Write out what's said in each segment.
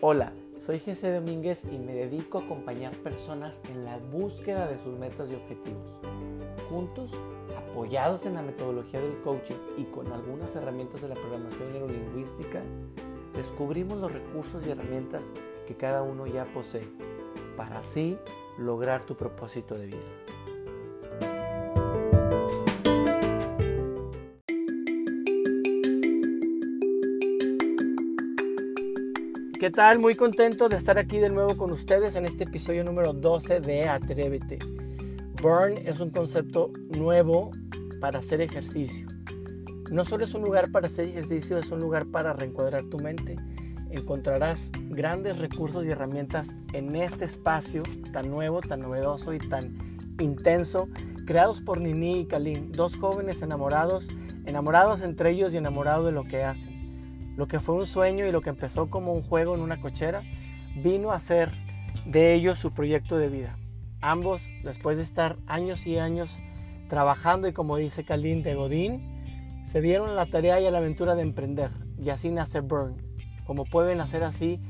Hola, soy Jesse Domínguez y me dedico a acompañar personas en la búsqueda de sus metas y objetivos. Juntos, apoyados en la metodología del coaching y con algunas herramientas de la programación neurolingüística, descubrimos los recursos y herramientas que cada uno ya posee para así lograr tu propósito de vida. ¿Qué tal? Muy contento de estar aquí de nuevo con ustedes en este episodio número 12 de Atrévete. Burn es un concepto nuevo para hacer ejercicio. No solo es un lugar para hacer ejercicio, es un lugar para reencuadrar tu mente. Encontrarás grandes recursos y herramientas en este espacio tan nuevo, tan novedoso y tan intenso, creados por Nini y Kalin, dos jóvenes enamorados, enamorados entre ellos y enamorados de lo que hacen. Lo que fue un sueño y lo que empezó como un juego en una cochera, vino a ser de ellos su proyecto de vida. Ambos, después de estar años y años trabajando y como dice Kalin de Godín, se dieron la tarea y a la aventura de emprender. Y así nace Burn. Como pueden hacer así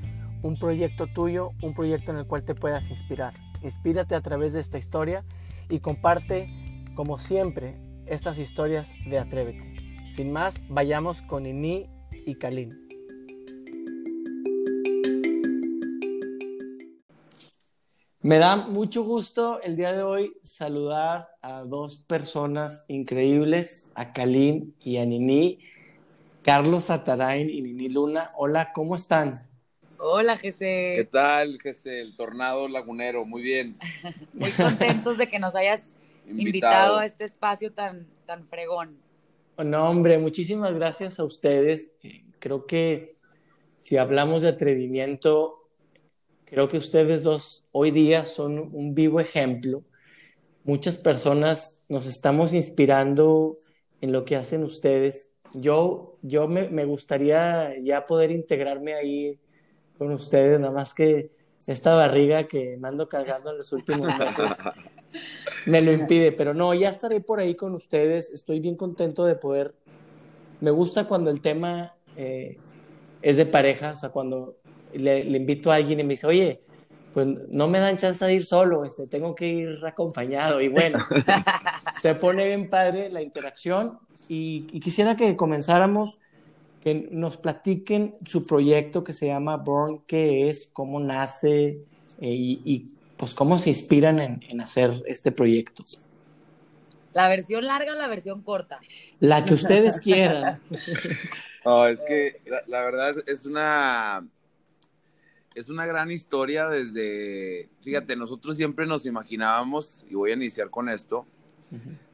un proyecto tuyo, un proyecto en el cual te puedas inspirar. Inspírate a través de esta historia y comparte, como siempre, estas historias de Atrévete. Sin más, vayamos con Ini y Kalin. Me da mucho gusto el día de hoy saludar a dos personas increíbles, a Kalin y a Nini, Carlos Satarain y Nini Luna. Hola, ¿cómo están? Hola, Jesse. ¿Qué tal, Jesse? El tornado lagunero, muy bien. Muy contentos de que nos hayas invitado. a este espacio tan, tan fregón. No, hombre, muchísimas gracias a ustedes. Creo que si hablamos de atrevimiento, creo que ustedes dos hoy día son un vivo ejemplo. Muchas personas nos estamos inspirando en lo que hacen ustedes. Yo, yo me, me gustaría ya poder integrarme ahí con ustedes, nada más que esta barriga que me ando cargando en los últimos meses me lo impide, pero no, ya estaré por ahí con ustedes, estoy bien contento de poder, me gusta cuando el tema eh, es de pareja, o sea, cuando le, invito a alguien y me dice, oye, pues no me dan chance de ir solo, este, tengo que ir acompañado, y bueno, se pone bien padre la interacción, y, quisiera que comenzáramos, que nos platiquen su proyecto que se llama Born, qué es, cómo nace, eh, y, y pues cómo se inspiran en, hacer este proyecto. ¿La versión larga o la versión corta? La que ustedes quieran. No, es que la, verdad es una es una gran historia desde, fíjate, nosotros siempre nos imaginábamos, y voy a iniciar con esto,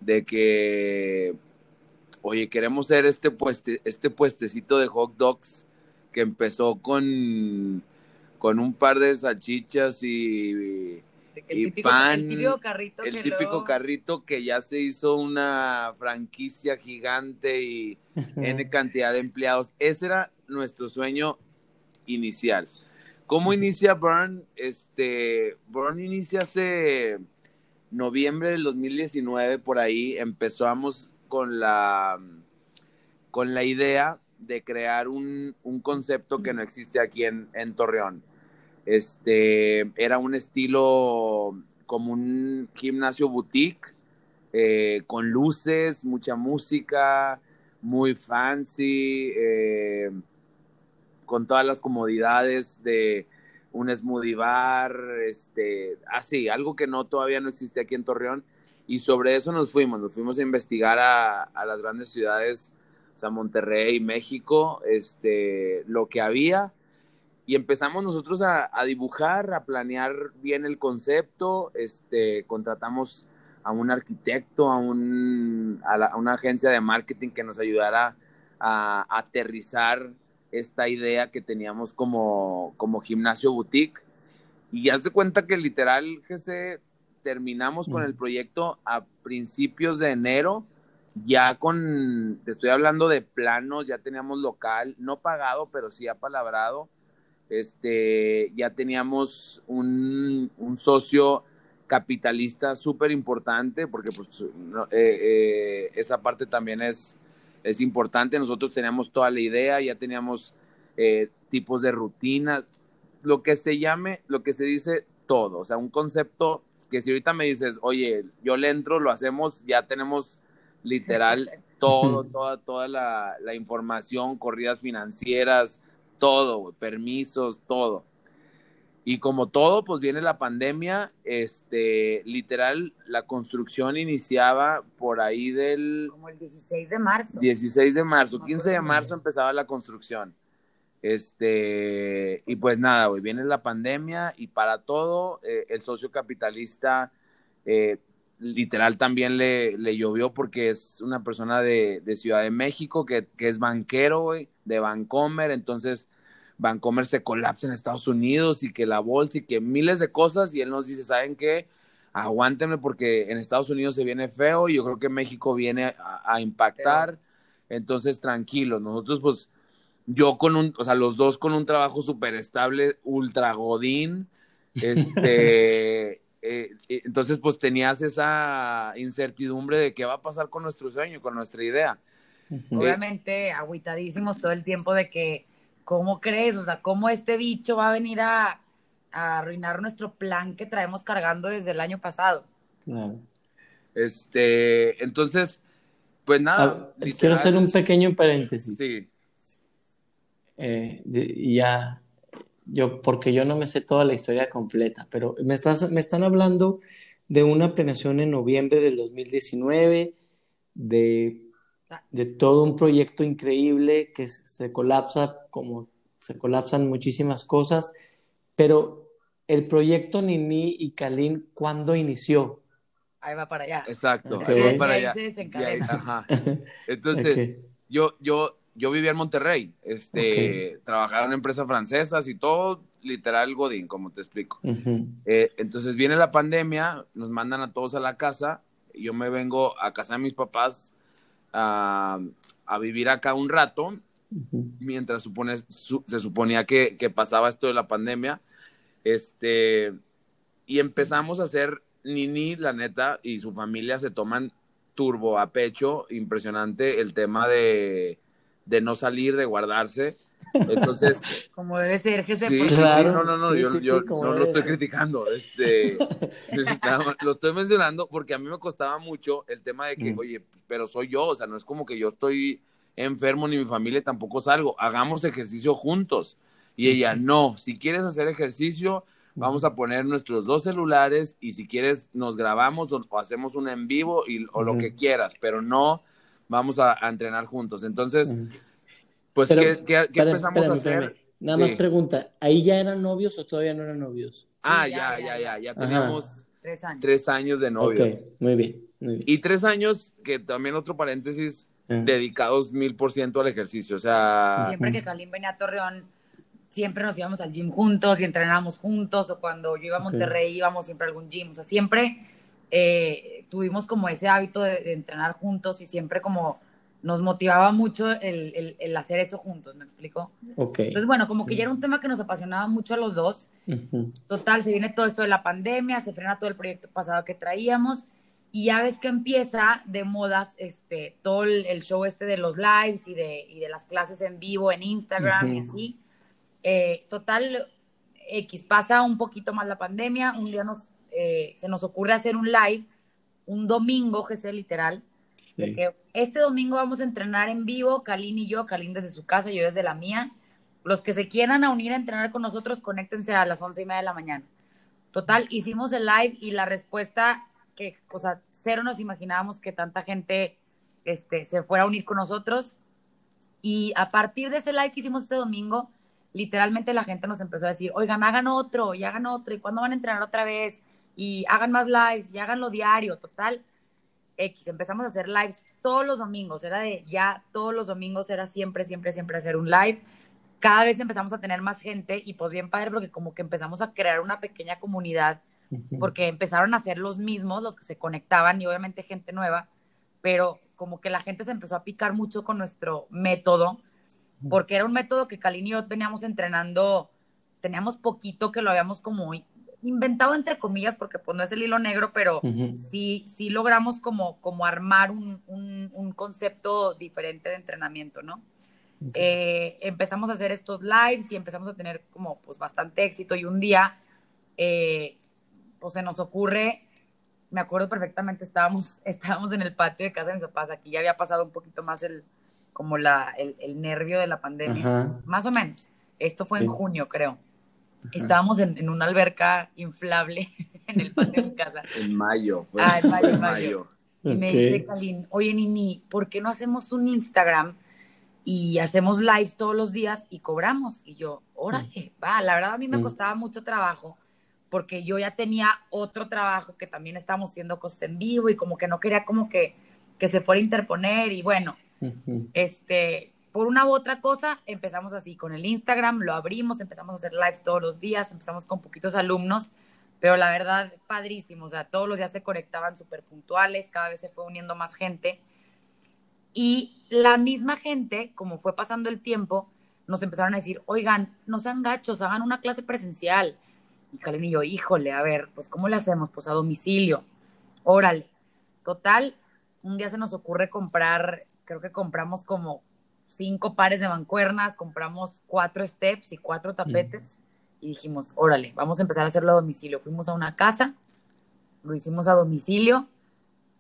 de que, oye, queremos ser este, pueste, este puestecito de hot dogs que empezó con con un par de salchichas y, pan. El típico carrito. El típico carrito que ya se hizo una franquicia gigante y N cantidad de empleados. Ese era nuestro sueño inicial. ¿Cómo inicia Burn? Este, Burn inicia hace noviembre del 2019, por ahí empezamos con la, con la idea de crear un, concepto que no existe aquí en Torreón este, era un estilo como un gimnasio boutique, eh, con luces, mucha música, muy fancy, eh, con todas las comodidades de un smoothie bar, este, así, algo que no todavía no existe aquí en Torreón. Y sobre eso nos fuimos, nos fuimos a investigar a, a las grandes ciudades, o sea, Monterrey, México, este, lo que había y empezamos nosotros a, dibujar, a planear bien el concepto, este, contratamos a un arquitecto, a, un, a, una agencia de marketing que nos ayudara a, aterrizar esta idea que teníamos como, como gimnasio boutique. Y ya se cuenta que literal, GC, terminamos con el proyecto a principios de enero, ya con, te estoy hablando de planos, ya teníamos local, no pagado, pero sí apalabrado este, ya teníamos un, socio capitalista súper importante, porque pues, eh, eh, esa parte también es, es importante. Nosotros teníamos toda la idea, ya teníamos eh, tipos de rutinas, lo que se llame, lo que se dice todo, o sea, un concepto que si ahorita me dices, oye, yo le entro, lo hacemos, ya tenemos literal todo, toda, toda la, la información, corridas financieras, todo, permisos, todo. Y como todo, pues viene la pandemia, este, literal, la construcción iniciaba por ahí del... Como el 16 de marzo. 16 de marzo, 15 de marzo empezaba la construcción. Este, y pues nada, güey, viene la pandemia y para todo, eh, el socio capitalista, eh, literal, también le, le, llovió porque es una persona de, de Ciudad de México, que, que es banquero, güey, de Vancomer, entonces Vancomer se colapsa en Estados Unidos y que la bolsa y que miles de cosas y él nos dice, ¿saben qué? Aguántenme porque en Estados Unidos se viene feo y yo creo que México viene a, impactar. Entonces, tranquilos, nosotros pues yo con un, o sea, los dos con un trabajo súper estable, ultra godín, este, eh, entonces pues tenías esa incertidumbre de qué va a pasar con nuestro sueño, con nuestra idea. Obviamente, agüitadísimos todo el tiempo de que ¿cómo crees? O sea, ¿cómo este bicho va a venir a, arruinar nuestro plan que traemos cargando desde el año pasado? Este, entonces, pues nada. Ah, quiero hacer un pequeño paréntesis. Sí. Eh, ya, yo, porque yo no me sé toda la historia completa, pero me, estás, me están hablando de una planeación en noviembre del 2019, de de todo un proyecto increíble que se colapsa como se colapsan muchísimas cosas, pero el proyecto Nini y Kalin, ¿cuándo inició? Ahí va para allá. Exacto, ahí va para allá. Entonces, yo, yo, yo vivía en Monterrey, este, trabajaba en una empresa francesa y todo, literal Godín, como te explico. Eh, entonces viene la pandemia, nos mandan a todos a la casa, yo me vengo a casa de mis papás a, vivir acá un rato, mientras supone, se suponía que, pasaba esto de la pandemia. Este, y empezamos a hacer Nini, la neta, y su familia se toman turbo a pecho, impresionante el tema de, de no salir, de guardarse. Entonces. Como debe ser, que se sí, claro, no, no, no, yo, no lo estoy criticando, este, lo estoy mencionando porque a mí me costaba mucho el tema de que, mm. oye, pero soy yo, o sea, no es como que yo estoy enfermo ni mi familia tampoco salgo, hagamos ejercicio juntos. Y ella, no, si quieres hacer ejercicio, vamos a poner nuestros dos celulares y si quieres nos grabamos o, hacemos un en vivo y, o lo que quieras, pero no vamos a, entrenar juntos. Entonces, pues, ¿qué, empezamos a hacer? Nada más pregunta, ¿ahí ya eran novios o todavía no eran novios? Ah, ya, ya, ya, ya, teníamos tres años. de novios. muy bien, Y tres años, que también otro paréntesis, ah. dedicados mil por ciento al ejercicio, o sea... Siempre que Kalim venía a Torreón, siempre nos íbamos al gym juntos y entrenábamos juntos, o cuando yo iba a Monterrey íbamos siempre a algún gym, o sea, siempre eh, tuvimos como ese hábito de entrenar juntos y siempre como nos motivaba mucho el, el, hacer eso juntos, ¿me explico? Ok. Entonces, bueno, como que ya era un tema que nos apasionaba mucho a los dos. Total, se viene todo esto de la pandemia, se frena todo el proyecto pasado que traíamos y ya ves que empieza de modas este, todo el, show este de los lives y de, y de las clases en vivo en Instagram y así. Eh, total, X pasa un poquito más la pandemia, un día nos, eh, se nos ocurre hacer un live, un domingo, que sea literal, este domingo vamos a entrenar en vivo, Kalin y yo, Kalin desde su casa, yo desde la mía. Los que se quieran unir a entrenar con nosotros, conéctense a las once y media de la mañana. Total, hicimos el live y la respuesta que, o sea, cero nos imaginábamos que tanta gente este, se fuera a unir con nosotros. Y a partir de ese live que hicimos este domingo, literalmente la gente nos empezó a decir, oigan, hagan otro, y hagan otro, y cuándo van a entrenar otra vez, y hagan más lives, y háganlo diario, total X, empezamos a hacer lives todos los domingos, era de ya todos los domingos era siempre, siempre, siempre hacer un live. Cada vez empezamos a tener más gente y pues bien padre porque como que empezamos a crear una pequeña comunidad porque empezaron a ser los mismos los que se conectaban y obviamente gente nueva, pero como que la gente se empezó a picar mucho con nuestro método porque era un método que Kalin y yo veníamos entrenando, teníamos poquito que lo habíamos como inventado entre comillas, porque pues no es el hilo negro, pero sí, sí logramos como, como armar un, un, concepto diferente de entrenamiento, ¿no? eh, empezamos a hacer estos lives y empezamos a tener como pues bastante éxito y un día eh, pues se nos ocurre, me acuerdo perfectamente, estábamos, estábamos en el patio de casa de mis papás, aquí ya había pasado un poquito más el, como la, el, nervio de la pandemia, más o menos. Esto fue en junio, creo. Estábamos en, una alberca inflable en el patio de mi casa. En mayo. Ah, en mayo, en mayo. Y me dice Kalin, oye Nini, ¿por qué no hacemos un Instagram y hacemos lives todos los días y cobramos? Y yo, órale, va, la verdad a mí me costaba mucho trabajo porque yo ya tenía otro trabajo que también estábamos haciendo cosas en vivo y como que no quería como que, que se fuera a interponer y bueno, este, por una u otra cosa, empezamos así con el Instagram, lo abrimos, empezamos a hacer lives todos los días, empezamos con poquitos alumnos, pero la verdad, padrísimo, o sea, todos los días se conectaban súper puntuales, cada vez se fue uniendo más gente. Y la misma gente, como fue pasando el tiempo, nos empezaron a decir, oigan, no sean gachos, hagan una clase presencial. Y Kalen y yo, híjole, a ver, pues ¿cómo le hacemos? Pues a domicilio. Órale. Total, un día se nos ocurre comprar, creo que compramos como cinco pares de mancuernas, compramos cuatro steps y cuatro tapetes y dijimos, órale, vamos a empezar a hacerlo a domicilio. Fuimos a una casa, lo hicimos a domicilio,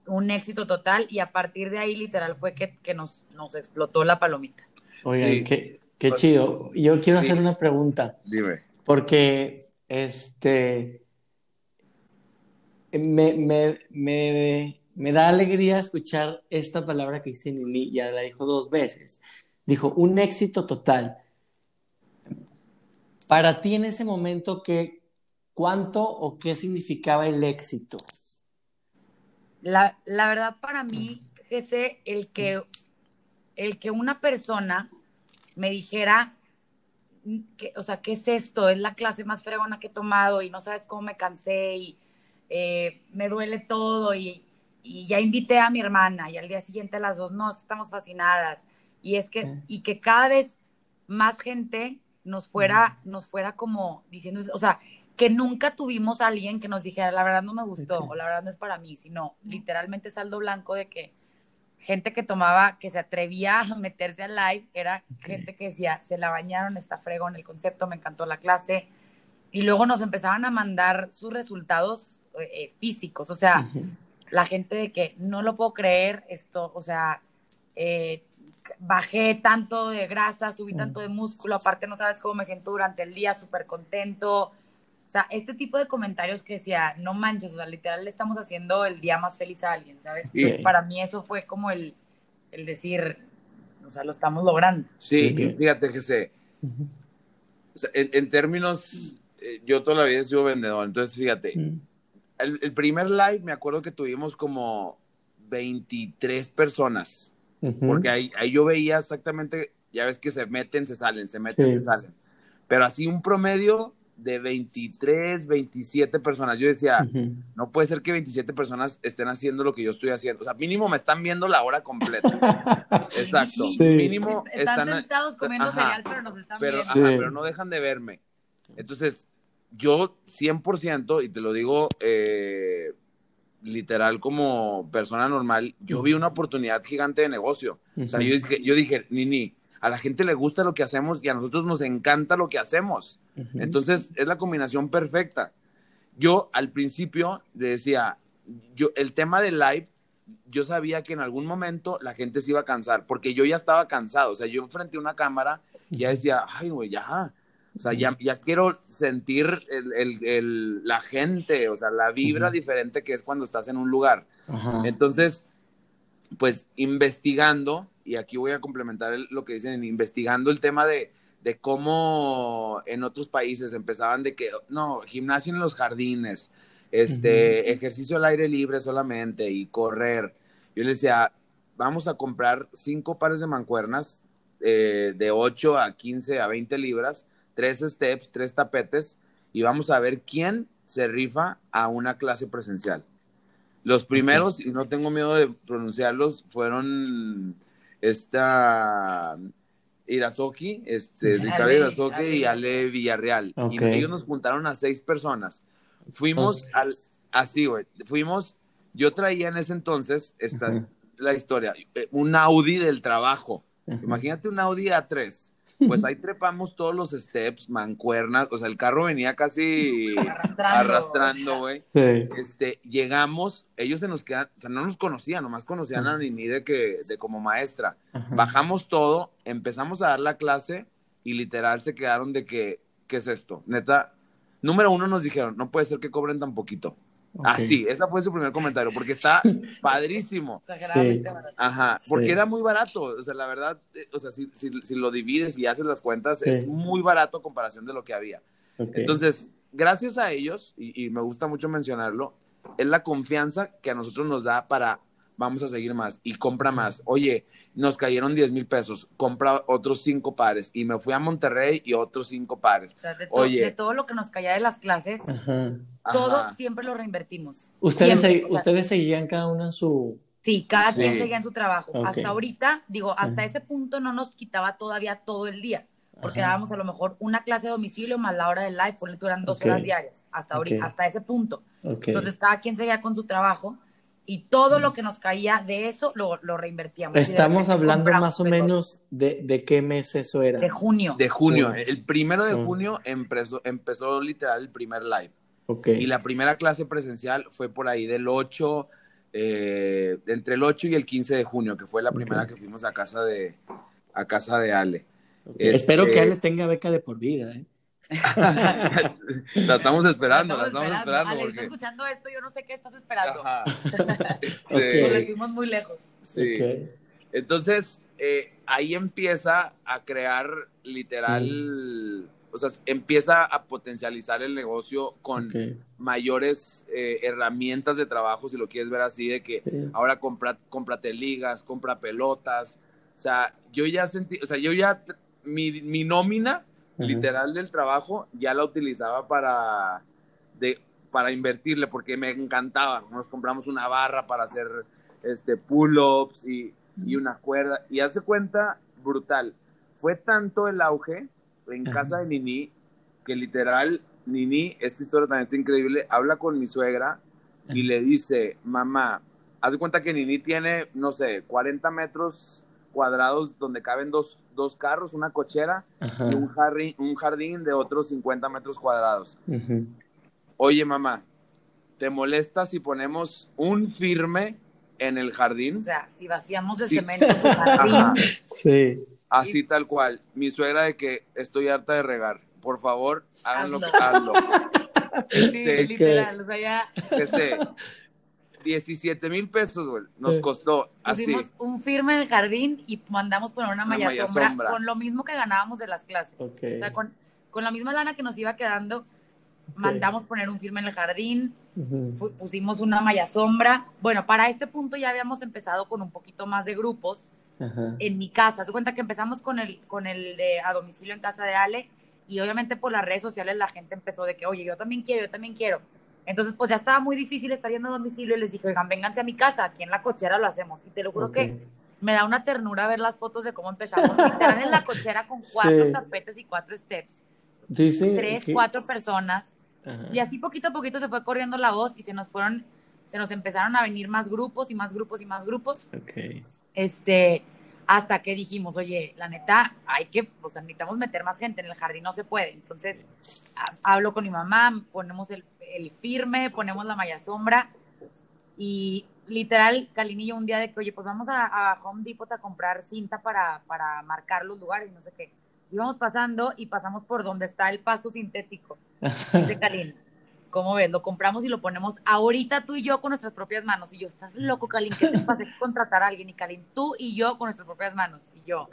un éxito total y a partir de ahí literal fue que, nos, nos explotó la palomita. Oye, qué, qué, chido. Yo quiero hacer una pregunta. Dime. Porque, este, me, me, me, me da alegría escuchar esta palabra que dice Nini, ya la dijo dos veces. Dijo, un éxito total. Para ti en ese momento, ¿qué, ¿cuánto o qué significaba el éxito? La, verdad para mí, Jesse, el que, el que una persona me dijera, que, o sea, ¿qué es esto? Es la clase más fregona que he tomado y no sabes cómo me cansé y eh, me duele todo y y ya invité a mi hermana y al día siguiente las dos, no, estamos fascinadas. Y es que, y que cada vez más gente nos fuera, nos fuera como diciendo, o sea, que nunca tuvimos a alguien que nos dijera, la verdad no me gustó, o la verdad no es para mí, sino literalmente saldo blanco de que gente que tomaba, que se atrevía a meterse al live, era gente que decía, se la bañaron, está fregón el concepto, me encantó la clase. Y luego nos empezaban a mandar sus resultados eh, eh, físicos, o sea, la gente de que no lo puedo creer, esto, o sea, eh, bajé tanto de grasa, subí tanto de músculo, aparte no sabes cómo me siento durante el día, súper contento. O sea, este tipo de comentarios que decía, no manches, o sea, literal le estamos haciendo el día más feliz a alguien, ¿sabes? Y para mí eso fue como el, el decir, o sea, lo estamos logrando. Sí, fíjate que se, en, términos, eh, yo toda la vida he sido vendedor, entonces fíjate, el, primer live me acuerdo que tuvimos como 23 personas, porque ahí, ahí, yo veía exactamente, ya ves que se meten, se salen, se meten, se salen, pero así un promedio de 23, 27 personas. Yo decía, no puede ser que 27 personas estén haciendo lo que yo estoy haciendo. O sea, mínimo me están viendo la hora completa. Exacto. Mínimo están, sentados comiendo cereal, pero nos están pero, viendo. pero no dejan de verme. Entonces, yo 100%, y te lo digo eh, literal como persona normal, yo vi una oportunidad gigante de negocio. O sea, yo dije, yo dije, Nini, a la gente le gusta lo que hacemos y a nosotros nos encanta lo que hacemos. Entonces, es la combinación perfecta. Yo al principio decía, yo, el tema del live, yo sabía que en algún momento la gente se iba a cansar, porque yo ya estaba cansado. O sea, yo frente a una cámara ya decía, ay, güey, ya, o sea, ya, ya quiero sentir el, el, la gente, o sea, la vibra diferente que es cuando estás en un lugar. Entonces, pues investigando, y aquí voy a complementar lo que dicen, investigando el tema de, de cómo en otros países empezaban de que, no, gimnasio en los jardines, este, ejercicio al aire libre solamente y correr. Yo les decía, vamos a comprar cinco pares de mancuernas eh, de 8 a 15 a 20 libras tres steps, tres tapetes y vamos a ver quién se rifa a una clase presencial. Los primeros, y no tengo miedo de pronunciarlos, fueron esta Irazoki, este, Ricardo Irazoki y Ale Villarreal. Y ellos nos juntaron a seis personas. Fuimos al, así, güey, fuimos, yo traía en ese entonces, esta la historia, un Audi del trabajo Imagínate un Audi A3. Pues ahí trepamos todos los steps, mancuernas, o sea, el carro venía casi arrastrando, güey. Sí. Este, llegamos, ellos se nos quedan, o sea, no nos conocían, nomás conocían a Nini de que, de como maestra. Bajamos todo, empezamos a dar la clase y literal se quedaron de que, ¿qué es esto? Neta, número uno nos dijeron, no puede ser que cobren tan poquito. Así, ese fue su primer comentario, porque está padrísimo. Ajá, porque era muy barato. O sea, la verdad, eh, o sea, si, si, lo divides y haces las cuentas, es muy barato a comparación de lo que había. Entonces, gracias a ellos, y, me gusta mucho mencionarlo, es la confianza que a nosotros nos da para vamos a seguir más y compra más. Oye, nos cayeron 10 mil pesos, compra otros cinco pares y me fui a Monterrey y otros cinco pares. O sea, de, Oye, de todo lo que nos caía de las clases, todo siempre lo reinvertimos. ¿Ustedes, ¿Ustedes seguían cada uno en su... Sí, cada quien seguía en su trabajo. Hasta ahorita, digo, hasta ese punto no nos quitaba todavía todo el día, porque dábamos a lo mejor una clase de domicilio más la hora del live, por eran dos horas diarias, hasta ahorita, hasta ese punto. Entonces cada quien seguía con su trabajo y todo lo que nos caía de eso lo, lo reinvertíamos. Estamos hablando más o menos de, de, qué mes eso era. De junio. De junio. El primero de junio empezó, empezó literal el primer live. Okay. Y la primera clase presencial fue por ahí del 8, eh, entre el 8 y el 15 de junio, que fue la primera que fuimos a casa de, a casa de Ale. Espero que este Ale tenga beca de por vida, ¿eh? La estamos esperando, la estamos, esperando. Ale, porque... escuchando esto, yo no sé qué estás esperando. Porque fuimos muy lejos. Sí. Entonces, eh, ahí empieza a crear literal, o sea, empieza a potencializar el negocio con mayores eh, herramientas de trabajo, si lo quieres ver así, de que ahora compra, cómprate ligas, compra pelotas. O sea, yo ya sentí, o sea, yo ya, mi, mi nómina literal del trabajo, ya la utilizaba para, de, para invertirle, porque me encantaba. Nos compramos una barra para hacer este, pull-ups y, y, una cuerda. Y haz de cuenta, brutal. Fue tanto el auge en casa de Nini que literal, Nini, esta historia también está increíble, habla con mi suegra y le dice, mamá, haz de cuenta que Nini tiene, no sé, 40 metros cuadrados donde caben dos, dos carros, una cochera y un jardín, un jardín de otros 50 metros cuadrados. Oye, mamá, ¿te molesta si ponemos un firme en el jardín? O sea, si vaciamos de cemento el jardín. Sí. Así tal cual. Mi suegra de que estoy harta de regar. Por favor, háganlo. Hazlo. Sí, este, literal, o sea, ya... Este, 17 mil pesos, güey. Nos costó Pusimos un firme en el jardín y mandamos poner una, malla, sombra, con lo mismo que ganábamos de las clases. O sea, con, con, la misma lana que nos iba quedando, mandamos poner un firme en el jardín, pusimos una malla sombra. Bueno, para este punto ya habíamos empezado con un poquito más de grupos en mi casa. Se cuenta que empezamos con el, con el de a domicilio en casa de Ale y obviamente por las redes sociales la gente empezó de que, oye, yo también quiero, yo también quiero. Entonces, pues ya estaba muy difícil estar yendo a domicilio y les dije, oigan, vénganse a mi casa, aquí en la cochera lo hacemos. Y te lo juro que me da una ternura ver las fotos de cómo empezamos. Estaban en la cochera con cuatro tapetes y cuatro steps. Dice Tres, cuatro personas. Y así poquito a poquito se fue corriendo la voz y se nos fueron, se nos empezaron a venir más grupos y más grupos y más grupos. Okay. Este, hasta que dijimos, oye, la neta, hay que, pues necesitamos meter más gente en el jardín, no se puede. Entonces, hablo con mi mamá, ponemos el el firme, ponemos la malla sombra y literal, Calinillo un día de que, oye, pues vamos a, Home Depot a comprar cinta para, para marcar los lugares no sé qué. Íbamos pasando y pasamos por donde está el pasto sintético de Calín. ¿Cómo ves? Lo compramos y lo ponemos ahorita tú y yo con nuestras propias manos. Y yo, estás loco, Calín, ¿qué te pasa? que contratar a alguien. Y Calín, tú y yo con nuestras propias manos. Y yo,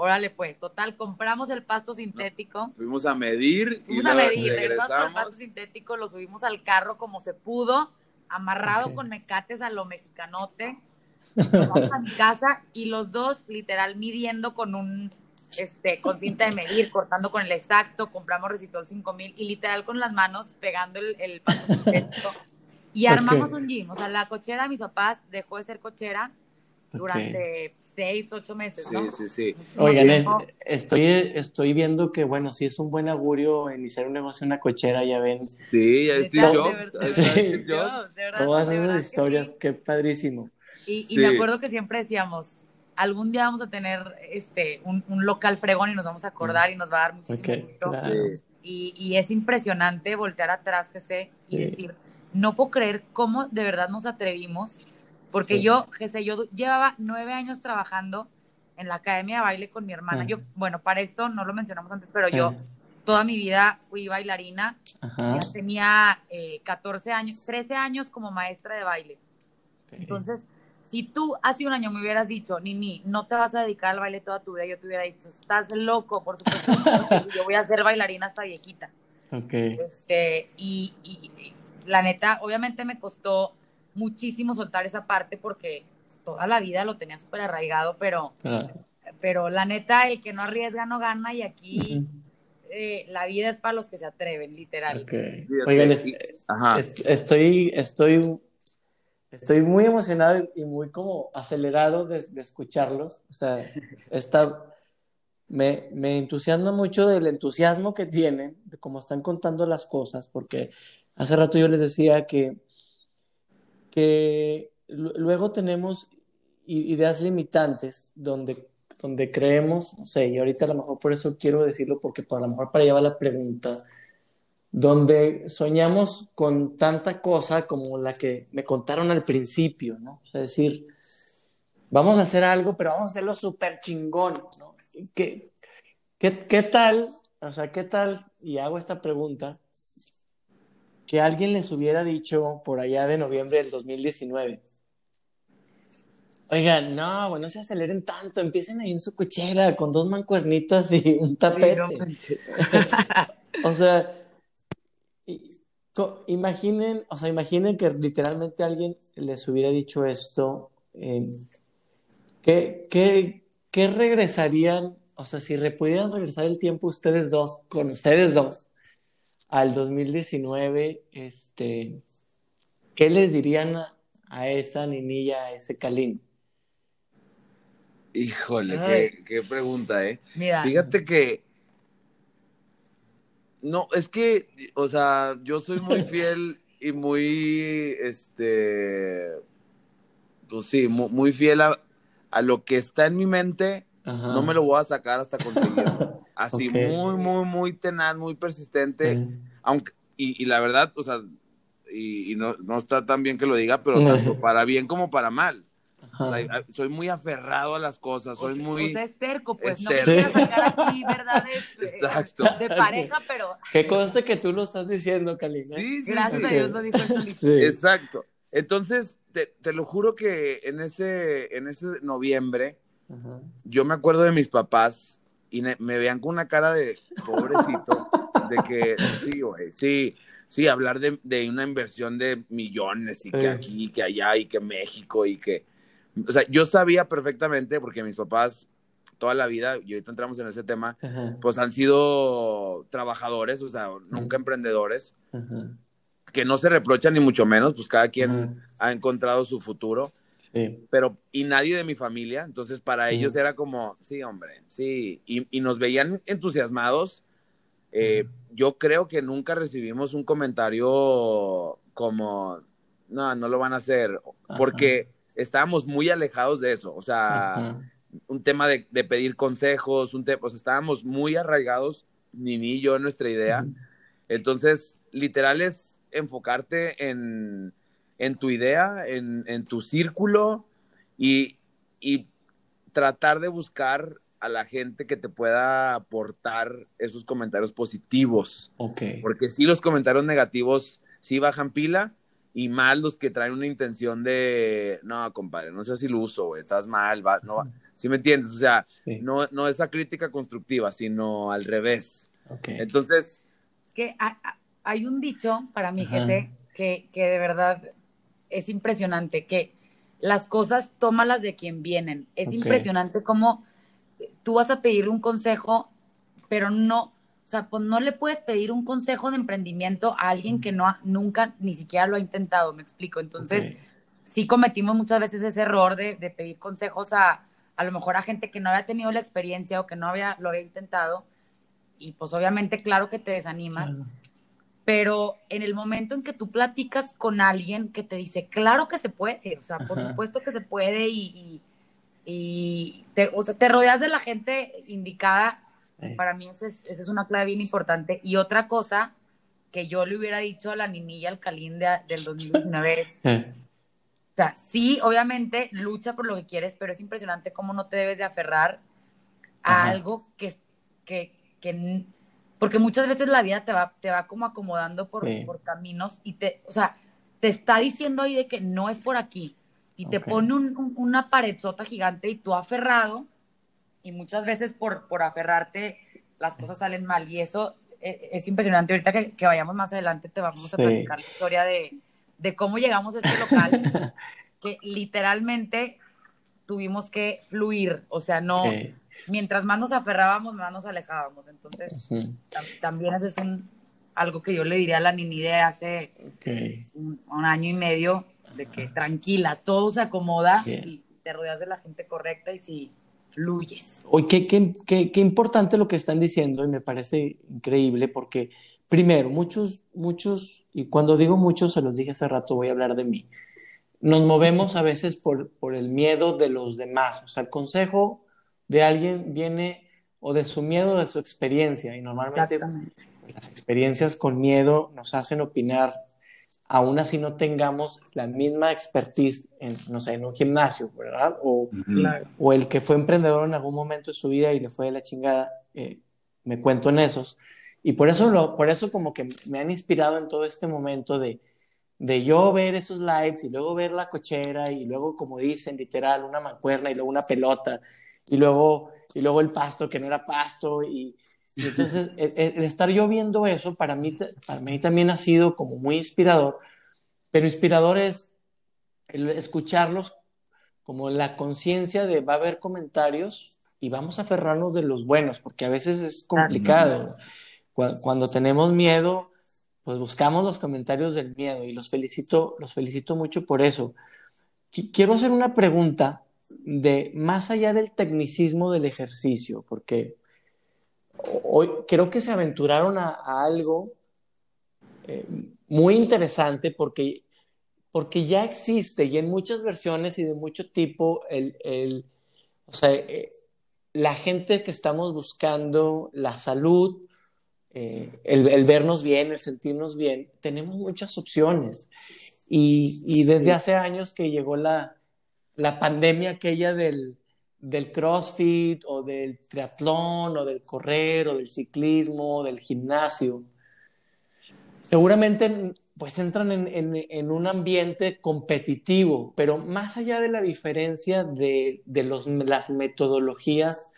Órale, pues, total, compramos el pasto sintético. fuimos a medir. Fuimos a medir, regresamos. el pasto sintético, lo subimos al carro como se pudo, amarrado con mecates a lo mexicanote. vamos a mi casa y los dos, literal, midiendo con un, este, con cinta de medir, cortando con el exacto, compramos Resistol 5000 y literal con las manos pegando el, pasto sintético. Y armamos un gym. O sea, la cochera de mis papás dejó de ser cochera durante seis, ocho meses, ¿no? Sí, sí, sí. Oigan, estoy, estoy viendo que, bueno, sí es un buen augurio iniciar un negocio en una cochera, ya ven. Sí, ya Steve Jobs. Sí. Todas esas historias, qué padrísimo. Y, y me acuerdo que siempre decíamos, algún día vamos a tener este un, local fregón y nos vamos a acordar y nos va a dar muchísimo gusto. Y, y, es impresionante voltear atrás, Jesse, y decir, no puedo creer cómo de verdad nos atrevimos, porque yo, Jesse, yo llevaba nueve años trabajando en la academia de baile con mi hermana. Yo, bueno, para esto no lo mencionamos antes, pero yo toda mi vida fui bailarina. Ya tenía 14 eh, años, 13 años como maestra de baile. Entonces, si tú hace un año me hubieras dicho, Nini, no te vas a dedicar al baile toda tu vida, yo te hubiera dicho, estás loco, por supuesto, yo voy a ser bailarina hasta viejita. Este, y, la neta, obviamente me costó muchísimo soltar esa parte porque toda la vida lo tenía súper arraigado, pero, pero la neta, el que no arriesga no gana y aquí eh, la vida es para los que se atreven, literal. Oigan, estoy, estoy, estoy muy emocionado y muy como acelerado de, escucharlos. O sea, está, me, me entusiasma mucho del entusiasmo que tienen, de cómo están contando las cosas, porque hace rato yo les decía que, luego tenemos ideas limitantes donde, donde creemos, no sé, y ahorita a lo mejor por eso quiero decirlo, porque a lo mejor para llevar la pregunta, donde soñamos con tanta cosa como la que me contaron al principio, ¿no? O decir, vamos a hacer algo, pero vamos a hacerlo súper chingón, ¿no? ¿Qué, qué, qué tal? O sea, ¿qué tal? Y hago esta pregunta, que alguien les hubiera dicho por allá de noviembre del 2019, Oigan, no, bueno, no se aceleren tanto, empiecen ahí en su cochera con dos mancuernitas y un tapete. o sea, imaginen, o sea, imaginen que literalmente alguien les hubiera dicho esto. Eh, ¿qué, qué, regresarían? O sea, si pudieran regresar el tiempo ustedes dos, con ustedes dos, al 2019, este, ¿qué les dirían a, a esa niñilla, a ese Calín? Híjole, qué, pregunta, ¿eh? Fíjate que. No, es que, o sea, yo soy muy fiel y muy, este, pues sí, muy, fiel a, lo que está en mi mente, no me lo voy a sacar hasta conseguirlo. Así, muy, muy, muy tenaz, muy persistente, aunque, y, la verdad, o sea, y, no, no, está tan bien que lo diga, pero tanto para bien como para mal. Soy muy aferrado a las cosas, soy muy... O sea, es terco, pues, no quiero sacar aquí verdades Exacto. de pareja, pero... Qué conste que tú lo estás diciendo, Kalina. Sí, sí, Gracias a Dios lo dijo Exacto. Entonces, te, te, lo juro que en ese, en ese noviembre, yo me acuerdo de mis papás y me, veían con una cara de pobrecito, de que sí, güey, sí, sí, hablar de, de, una inversión de millones y que aquí, que allá y que México y que o sea, yo sabía perfectamente, porque mis papás toda la vida, y ahorita entramos en ese tema, pues han sido trabajadores, o sea, nunca emprendedores, que no se reprochan ni mucho menos, pues cada quien ha encontrado su futuro. Sí. Pero, y nadie de mi familia, entonces para ellos era como, sí, hombre, sí, y, y nos veían entusiasmados. Eh, yo creo que nunca recibimos un comentario como, no, no lo van a hacer, porque estábamos muy alejados de eso, o sea, un tema de, pedir consejos, un tema, o sea, estábamos muy arraigados, ni ni yo, en nuestra idea. Entonces, literal es enfocarte en, tu idea, en, tu círculo y, tratar de buscar a la gente que te pueda aportar esos comentarios positivos. Porque si los comentarios negativos sí bajan pila, y más los que traen una intención de, no, compadre, no seas iluso, güey, estás mal, va, no, ¿sí me entiendes? O sea, no, no esa crítica constructiva, sino al revés. Entonces... Que hay un dicho para mí, Jesse, que, que de verdad es impresionante, que las cosas tómalas de quien vienen. Es impresionante cómo tú vas a pedir un consejo, pero no, o sea, pues no le puedes pedir un consejo de emprendimiento a alguien que no nunca ni siquiera lo ha intentado, me explico. Entonces, sí cometimos muchas veces ese error de, pedir consejos a a lo mejor a gente que no había tenido la experiencia o que no había lo había intentado. Y pues obviamente, claro que te desanimas. Pero en el momento en que tú platicas con alguien que te dice, claro que se puede, o sea, por supuesto que se puede y, y te, o sea, te rodeas de la gente indicada. Para mí esa es, esa es, una clave bien importante. Y otra cosa que yo le hubiera dicho a la niñilla alcalín de, del 2019 es, o sea, sí, obviamente lucha por lo que quieres, pero es impresionante cómo no te debes de aferrar a algo que, que, que, porque muchas veces la vida te va, te va como acomodando por, por caminos y te, o sea, te está diciendo ahí de que no es por aquí y te pone un, una paredzota gigante y tú aferrado y muchas veces por, por aferrarte las cosas salen mal y eso e, es, impresionante. Ahorita que, que, vayamos más adelante te vamos a platicar la historia de, de cómo llegamos a este local, que literalmente tuvimos que fluir, o sea, no, mientras más nos aferrábamos, más nos alejábamos. Entonces, también ese es un, algo que yo le diría a la Nini de hace un, año y medio, de que tranquila, todo se acomoda si te rodeas de la gente correcta y si fluyes. Oye, qué, qué, qué, qué, importante lo que están diciendo y me parece increíble porque, primero, muchos, muchos, y cuando digo muchos, se los dije hace rato, voy a hablar de mí, nos movemos a veces por, por el miedo de los demás. O sea, el consejo de alguien viene o de su miedo o de su experiencia y normalmente las experiencias con miedo nos hacen opinar aún así no tengamos la misma expertise en, no sé, en un gimnasio, ¿verdad? O, o el que fue emprendedor en algún momento de su vida y le fue de la chingada, eh, me cuento en esos. Y por eso, lo, por eso como que me han inspirado en todo este momento de, de yo ver esos lives y luego ver la cochera y luego, como dicen, literal, una mancuerna y luego una pelota y luego, y luego el pasto que no era pasto y, y entonces, el, estar yo viendo eso, para mí, para mí también ha sido como muy inspirador, pero inspirador es el escucharlos como la conciencia de va a haber comentarios y vamos a aferrarnos de los buenos, porque a veces es complicado. Cuando, cuando tenemos miedo, pues buscamos los comentarios del miedo y los felicito, los felicito mucho por eso. Quiero hacer una pregunta de más allá del tecnicismo del ejercicio, porque hoy creo que se aventuraron a, algo eh, muy interesante porque, porque ya existe y en muchas versiones y de mucho tipo, el, el o sea, eh, la gente que estamos buscando la salud, eh, el, vernos bien, el sentirnos bien, tenemos muchas opciones. Y, y desde hace años que llegó la, la pandemia aquella del, del CrossFit o del triatlón o del correr o del ciclismo o del gimnasio, seguramente pues entran en, un ambiente competitivo, pero más allá de la diferencia de, las metodologías,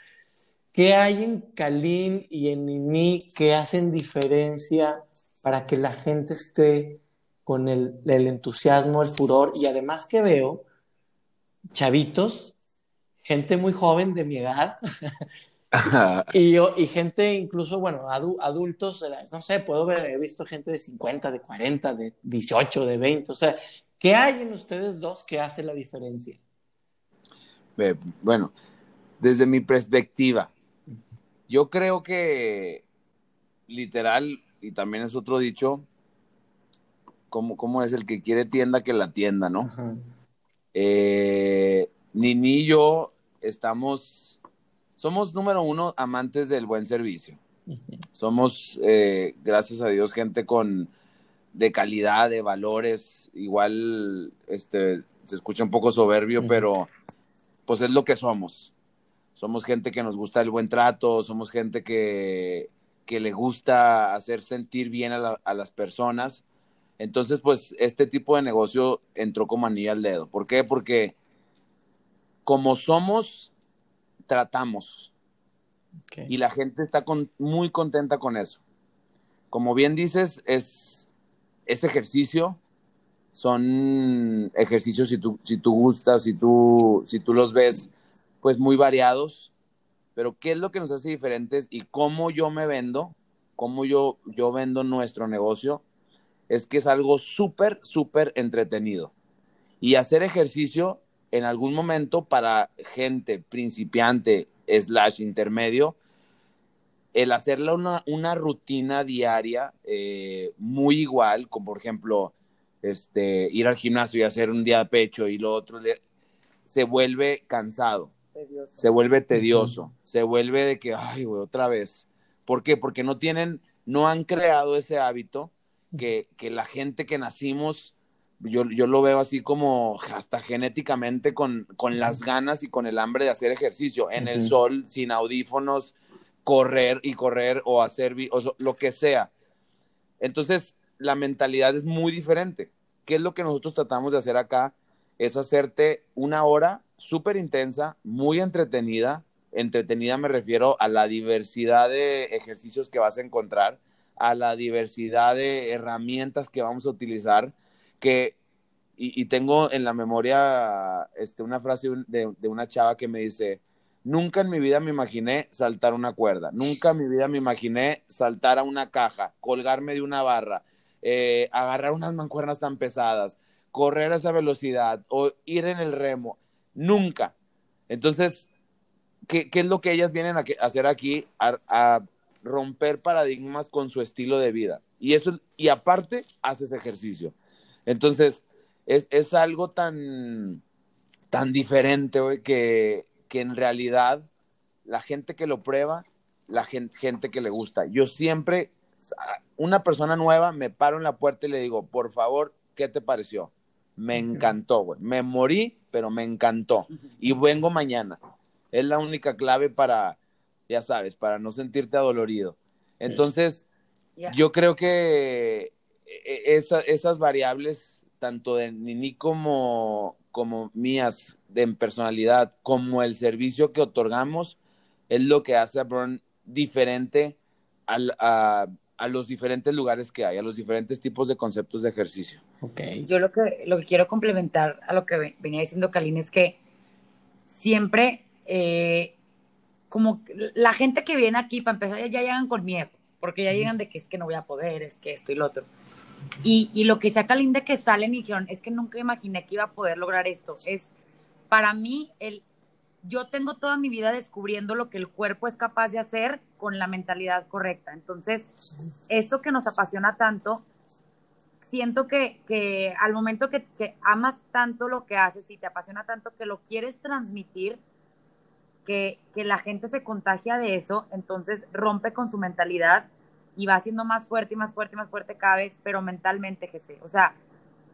¿qué hay en Kalin y en Nini que hacen diferencia para que la gente esté con el, el entusiasmo, el furor? Y además que veo chavitos gente muy joven de mi edad y, y, gente incluso, bueno, adultos, no sé, puedo ver, he visto gente de 50, de 40, de 18, de 20, o sea, ¿qué hay en ustedes dos que hace la diferencia? Bueno, desde mi perspectiva, yo creo que literal, y también es otro dicho, como, es el que quiere tienda que la tienda, ¿no? Eh, Nini y yo estamos, somos número uno amantes del buen servicio. Somos, eh, gracias a Dios, gente con de calidad, de valores. Igual, este, se escucha un poco soberbio, pero pues es lo que somos. Somos gente que nos gusta el buen trato, somos gente que, que le gusta hacer sentir bien a, a las personas. Entonces, pues este tipo de negocio entró como anillo al dedo. ¿Por qué? Porque como somos, tratamos. Y la gente está muy contenta con eso. Como bien dices, es, ese ejercicio, son ejercicios si tú, si tú gustas, si tú, si tú los ves, pues muy variados. Pero ¿qué es lo que nos hace diferentes y cómo yo me vendo? ¿Cómo yo, yo vendo nuestro negocio? Es que es algo súper, súper entretenido. Y hacer ejercicio en algún momento para gente principiante slash intermedio, el hacerla una, una rutina diaria eh, muy igual, como por ejemplo este, ir al gimnasio y hacer un día de pecho y lo otro, se vuelve cansado. se vuelve tedioso, se vuelve de que, ay, güey, otra vez. ¿Por qué? Porque no tienen, no han creado ese hábito que, que la gente que nacimos, yo, yo, lo veo así como hasta genéticamente con, con, las ganas y con el hambre de hacer ejercicio, en el sol, sin audífonos, correr y correr o hacer o lo que sea. Entonces, la mentalidad es muy diferente. ¿Qué es lo que nosotros tratamos de hacer acá? Es hacerte una hora súper intensa, muy entretenida. Entretenida me refiero a la diversidad de ejercicios que vas a encontrar, a la diversidad de herramientas que vamos a utilizar, que, y, tengo en la memoria este, una frase de, una chava que me dice, Nunca en mi vida me imaginé saltar una cuerda, nunca en mi vida me imaginé saltar a una caja, colgarme de una barra, eh, agarrar unas mancuernas tan pesadas, correr a esa velocidad o ir en el remo. Nunca. Entonces, ¿qué, es lo que ellas vienen a, hacer aquí? Romper paradigmas con su estilo de vida. Y eso, y aparte, haces ejercicio. Entonces, es, algo tan, tan diferente, que, que en realidad la gente que lo prueba, la gente, gente que le gusta. Yo siempre una persona nueva, me paro en la puerta y le digo, por favor, ¿qué te pareció? Me encantó, güey. Me morí, pero me encantó. Y vengo mañana. Es la única clave para, ya sabes, para no sentirte adolorido. Entonces, yo creo que e, e, esas variables, tanto de Nini como, como mías, de personalidad, como el servicio que otorgamos, es lo que hace a Burn diferente al, a, a los diferentes lugares que hay, a los diferentes tipos de conceptos de ejercicio. Okay. Yo lo que, lo que quiero complementar a lo que venía diciendo Kalin es que siempre, eh, como la gente que viene aquí, para empezar, ya, llegan con miedo, porque ya llegan de que es que no voy a poder, es que esto y lo otro. Y, y lo que sea Kalin de que salen y dijeron, es que nunca imaginé que iba a poder lograr esto, es para mí el yo tengo toda mi vida descubriendo lo que el cuerpo es capaz de hacer con la mentalidad correcta. Entonces, eso que nos apasiona tanto, siento que, al momento que, amas tanto lo que haces y te apasiona tanto que lo quieres transmitir, que, que la gente se contagia de eso, entonces rompe con su mentalidad y va siendo más fuerte y más fuerte y más fuerte cada vez, pero mentalmente, sé. O sea,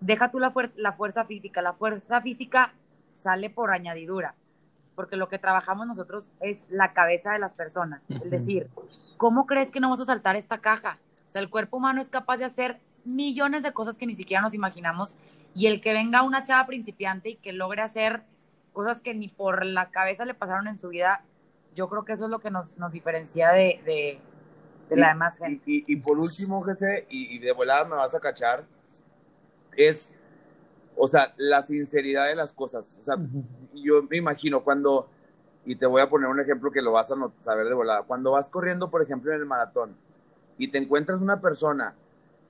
deja tú la, la fuerza física. La fuerza física sale por añadidura porque lo que trabajamos nosotros es la cabeza de las personas. Es decir, ¿cómo crees que no vamos a saltar esta caja? O sea, el cuerpo humano es capaz de hacer millones de cosas que ni siquiera nos imaginamos y el que venga una chava principiante y que logre hacer cosas que ni por la cabeza le pasaron en su vida, yo creo que eso es lo que nos, diferencia de, la demás gente. Y, por último, jefe, y, de volada me vas a cachar, es o sea, la sinceridad de las cosas. O sea, yo me imagino cuando, y te voy a poner un ejemplo que lo vas a saber de volada, cuando vas corriendo, por ejemplo, en el maratón y te encuentras una persona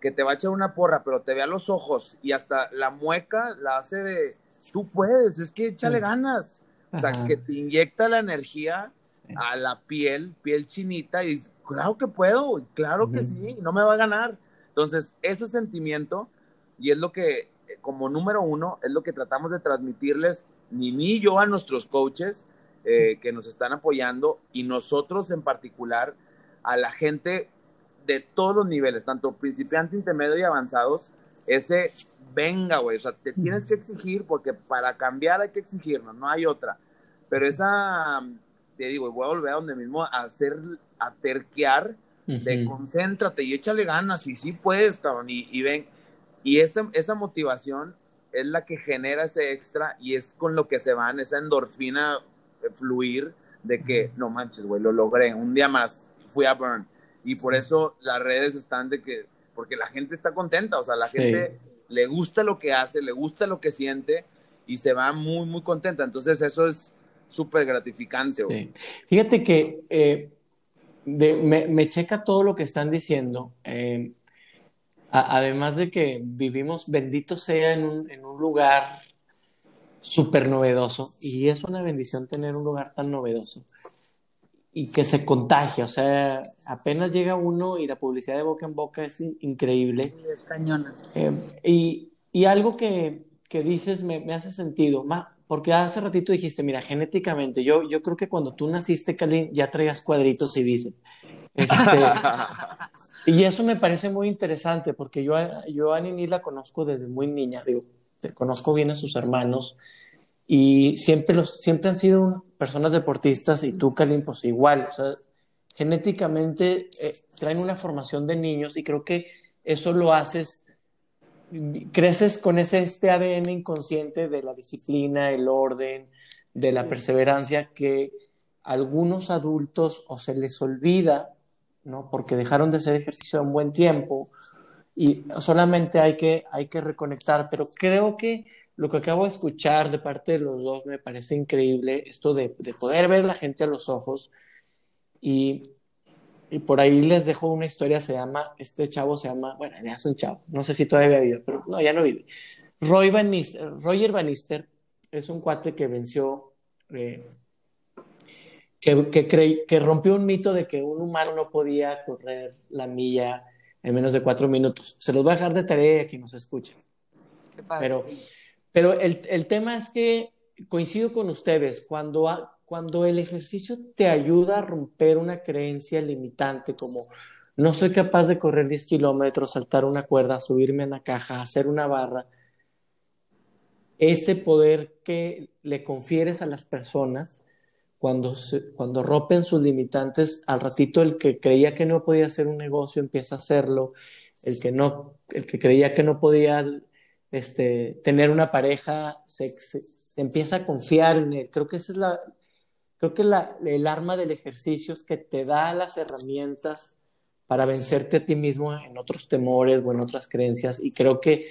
que te va a echar una porra, pero te ve a los ojos y hasta la mueca la hace de, tú puedes, es que échale ganas. O sea, que te inyecta la energía a la piel, piel chinita, y claro que puedo, claro que sí, no me va a ganar. Entonces, ese sentimiento, y es lo que como número uno, es lo que tratamos de transmitirles, ni ni yo a nuestros coaches eh, que nos están apoyando y nosotros en particular a la gente de todos los niveles, tanto principiante, intermedio y avanzados, ese venga, güey, o sea, te tienes que exigir porque para cambiar hay que exigirnos, no hay otra. Pero esa, te digo, voy a volver a donde mismo a hacer, a terquear, de concéntrate y échale ganas y sí puedes, cabrón, y, y ven, y esa, esa motivación es la que genera ese extra y es con lo que se van, esa endorfina eh, fluir de que, no manches, güey, lo logré, un día más, fui a Burn. Y por eso las redes están de que, porque la gente está contenta, o sea, la gente le gusta lo que hace, le gusta lo que siente y se va muy, muy contenta. Entonces eso es súper gratificante. Sí. Fíjate que eh, me, me, checa todo lo que están diciendo. Eh, además de que vivimos, bendito sea, en un, en un lugar súper novedoso, y es una bendición tener un lugar tan novedoso y que se contagia, o sea, apenas llega uno y la publicidad de boca en boca es increíble. Es cañona. Eh, y, y, algo que, que dices me, me, hace sentido, porque hace ratito dijiste, mira, genéticamente, yo, yo creo que cuando tú naciste, Kalin, ya traías cuadritos y bíceps. Este, y eso me parece muy interesante porque yo, yo a Nini la conozco desde muy niña, digo, conozco bien a sus hermanos y siempre, los, siempre han sido personas deportistas y tú, Kalin, pues igual, genéticamente eh, traen una formación de niños y creo que eso lo haces, creces con ese este ADN inconsciente de la disciplina, el orden, de la perseverancia que algunos adultos o se les olvida ¿no? Porque dejaron de hacer ejercicio un buen tiempo y solamente hay que, hay que reconectar, pero creo que lo que acabo de escuchar de parte de los dos me parece increíble, esto de, poder ver a la gente a los ojos y, y, por ahí les dejo una historia, se llama, este chavo se llama, bueno, ya es un chavo, no sé si todavía vive, pero no, ya no vive. Roy Roger Bannister es un cuate que venció eh, que, que, rompió un mito de que un humano no podía correr la milla en menos de cuatro minutos. Se los voy a dejar de tarea a quien nos escuche. pero pero el, el, tema es que coincido con ustedes, cuando, cuando el ejercicio te ayuda a romper una creencia limitante como no soy capaz de correr 10 kilómetros, saltar una cuerda, subirme en la caja, hacer una barra, ese poder que le confieres a las personas cuando, cuando rompen sus limitantes, al ratito el que creía que no podía hacer un negocio empieza a hacerlo, el que, no, el que creía que no podía este, tener una pareja se, empieza a confiar en él. Creo que esa es la, creo que la, el arma del ejercicio es que te da las herramientas para vencerte a ti mismo en otros temores o en otras creencias y creo que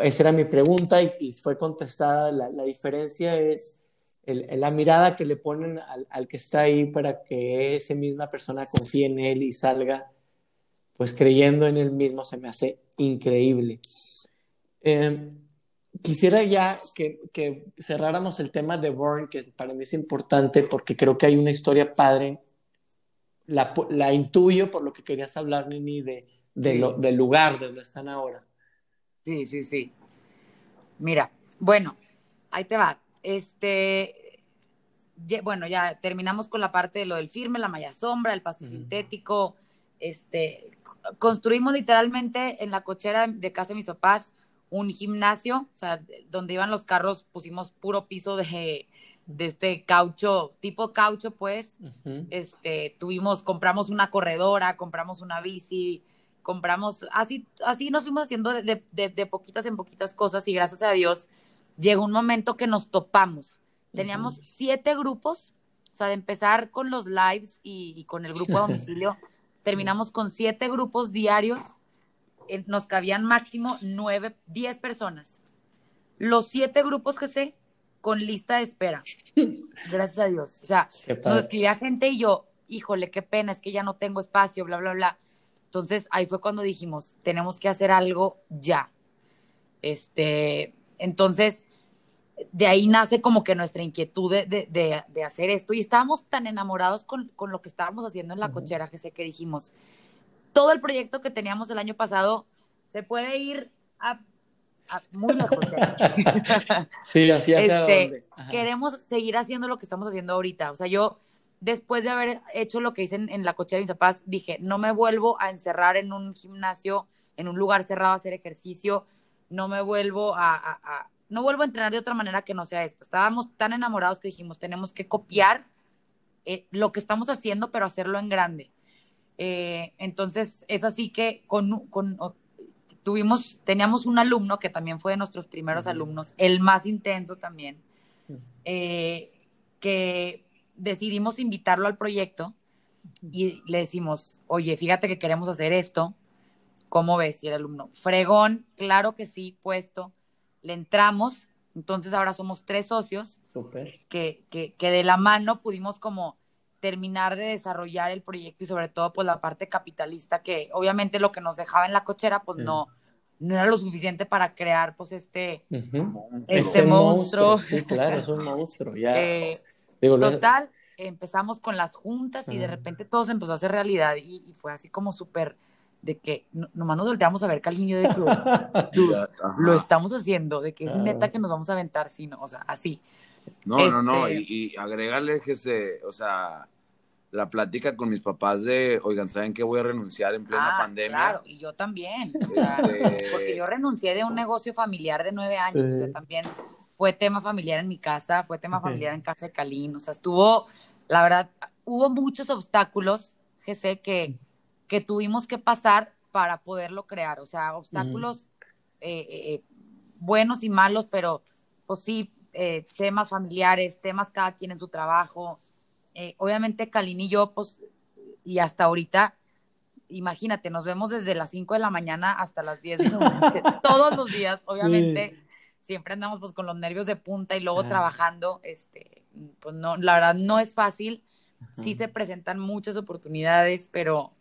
esa era mi pregunta y, fue contestada. La, diferencia es la mirada que le ponen al, que está ahí para que esa misma persona confíe en él y salga, pues creyendo en él mismo, se me hace increíble. Em, quisiera ya que, cerráramos el tema de Bourne, que para mí es importante porque creo que hay una historia padre. La, la intuyo por lo que querías hablar, Nini, de, de del lugar de donde están ahora. Sí, sí, sí. Mira, bueno, ahí te va este, bueno, ya terminamos con la parte de lo del firme, la malla sombra, el pasto sintético. Este, construimos literalmente en la cochera de casa de mis papás un gimnasio, o sea, donde iban los carros pusimos puro piso de, de este caucho, tipo caucho, pues. Este, tuvimos, compramos una corredora, compramos una bici, compramos, así, así nos fuimos haciendo de, de poquitas en poquitas cosas y gracias a Dios llegó un momento que nos topamos. Teníamos siete grupos, o sea, de empezar con los lives y, con el grupo a domicilio, terminamos con siete grupos diarios. Nos cabían máximo nueve, diez personas. Los siete grupos que sé, con lista de espera. Gracias a Dios. O sea, nos escribía gente y yo, híjole, qué pena, es que ya no tengo espacio, bla, bla, bla. Entonces ahí fue cuando dijimos, tenemos que hacer algo ya. Este, entonces, de ahí nace como que nuestra inquietud de, hacer esto. Y estábamos tan enamorados con, lo que estábamos haciendo en la cochera, que sé que dijimos, todo el proyecto que teníamos el año pasado se puede ir a, muy lejos. sí, así este, Queremos seguir haciendo lo que estamos haciendo ahorita. O sea, yo, después de haber hecho lo que hice en, la cochera de mis papás, dije, no me vuelvo a encerrar en un gimnasio, en un lugar cerrado a hacer ejercicio no me vuelvo a, no vuelvo a entrenar de otra manera que no sea esta. Estábamos tan enamorados que dijimos, tenemos que copiar eh, lo que estamos haciendo, pero hacerlo en grande. Eh, entonces, es así que con, con, tuvimos, teníamos un alumno que también fue de nuestros primeros alumnos, el más intenso también, eh, que decidimos invitarlo al proyecto y le decimos, oye, fíjate que queremos hacer esto, ¿Cómo ves? Y el alumno, fregón, claro que sí, puesto. Le entramos, entonces ahora somos tres socios Que, que, que de la mano pudimos como terminar de desarrollar el proyecto y sobre todo pues la parte capitalista que obviamente lo que nos dejaba en la cochera pues no no era lo suficiente para crear pues este este monstruo. sí claro es un monstruo ya. Eh, total empezamos con las juntas y de repente todo se empezó a hacer realidad y, y fue así como súper de que nomás nos volteamos a ver Caliño de que lo estamos haciendo, de que es neta que nos vamos a aventar, sino, o sea, así. No, no, no, este y, y agrégale que se, o sea, la plática con mis papás de, oigan, ¿saben que voy a renunciar en plena ah, pandemia? Claro, y yo también, o sea, este porque yo renuncié de un negocio familiar de nueve años, o sea, también fue tema familiar en mi casa, fue tema familiar en casa de Calín, o sea, estuvo, la verdad, hubo muchos obstáculos, que sé que, que tuvimos que pasar para poderlo crear, o sea, obstáculos eh, eh, buenos y malos, pero pues sí, eh, temas familiares, temas cada quien en su trabajo, eh, obviamente Kalin y yo, pues, y hasta ahorita, imagínate, nos vemos desde las 5 de la mañana hasta las 10 de la noche, todos los días, obviamente, siempre andamos pues con los nervios de punta y luego trabajando, este, pues no, la verdad no es fácil, sí se presentan muchas oportunidades, pero,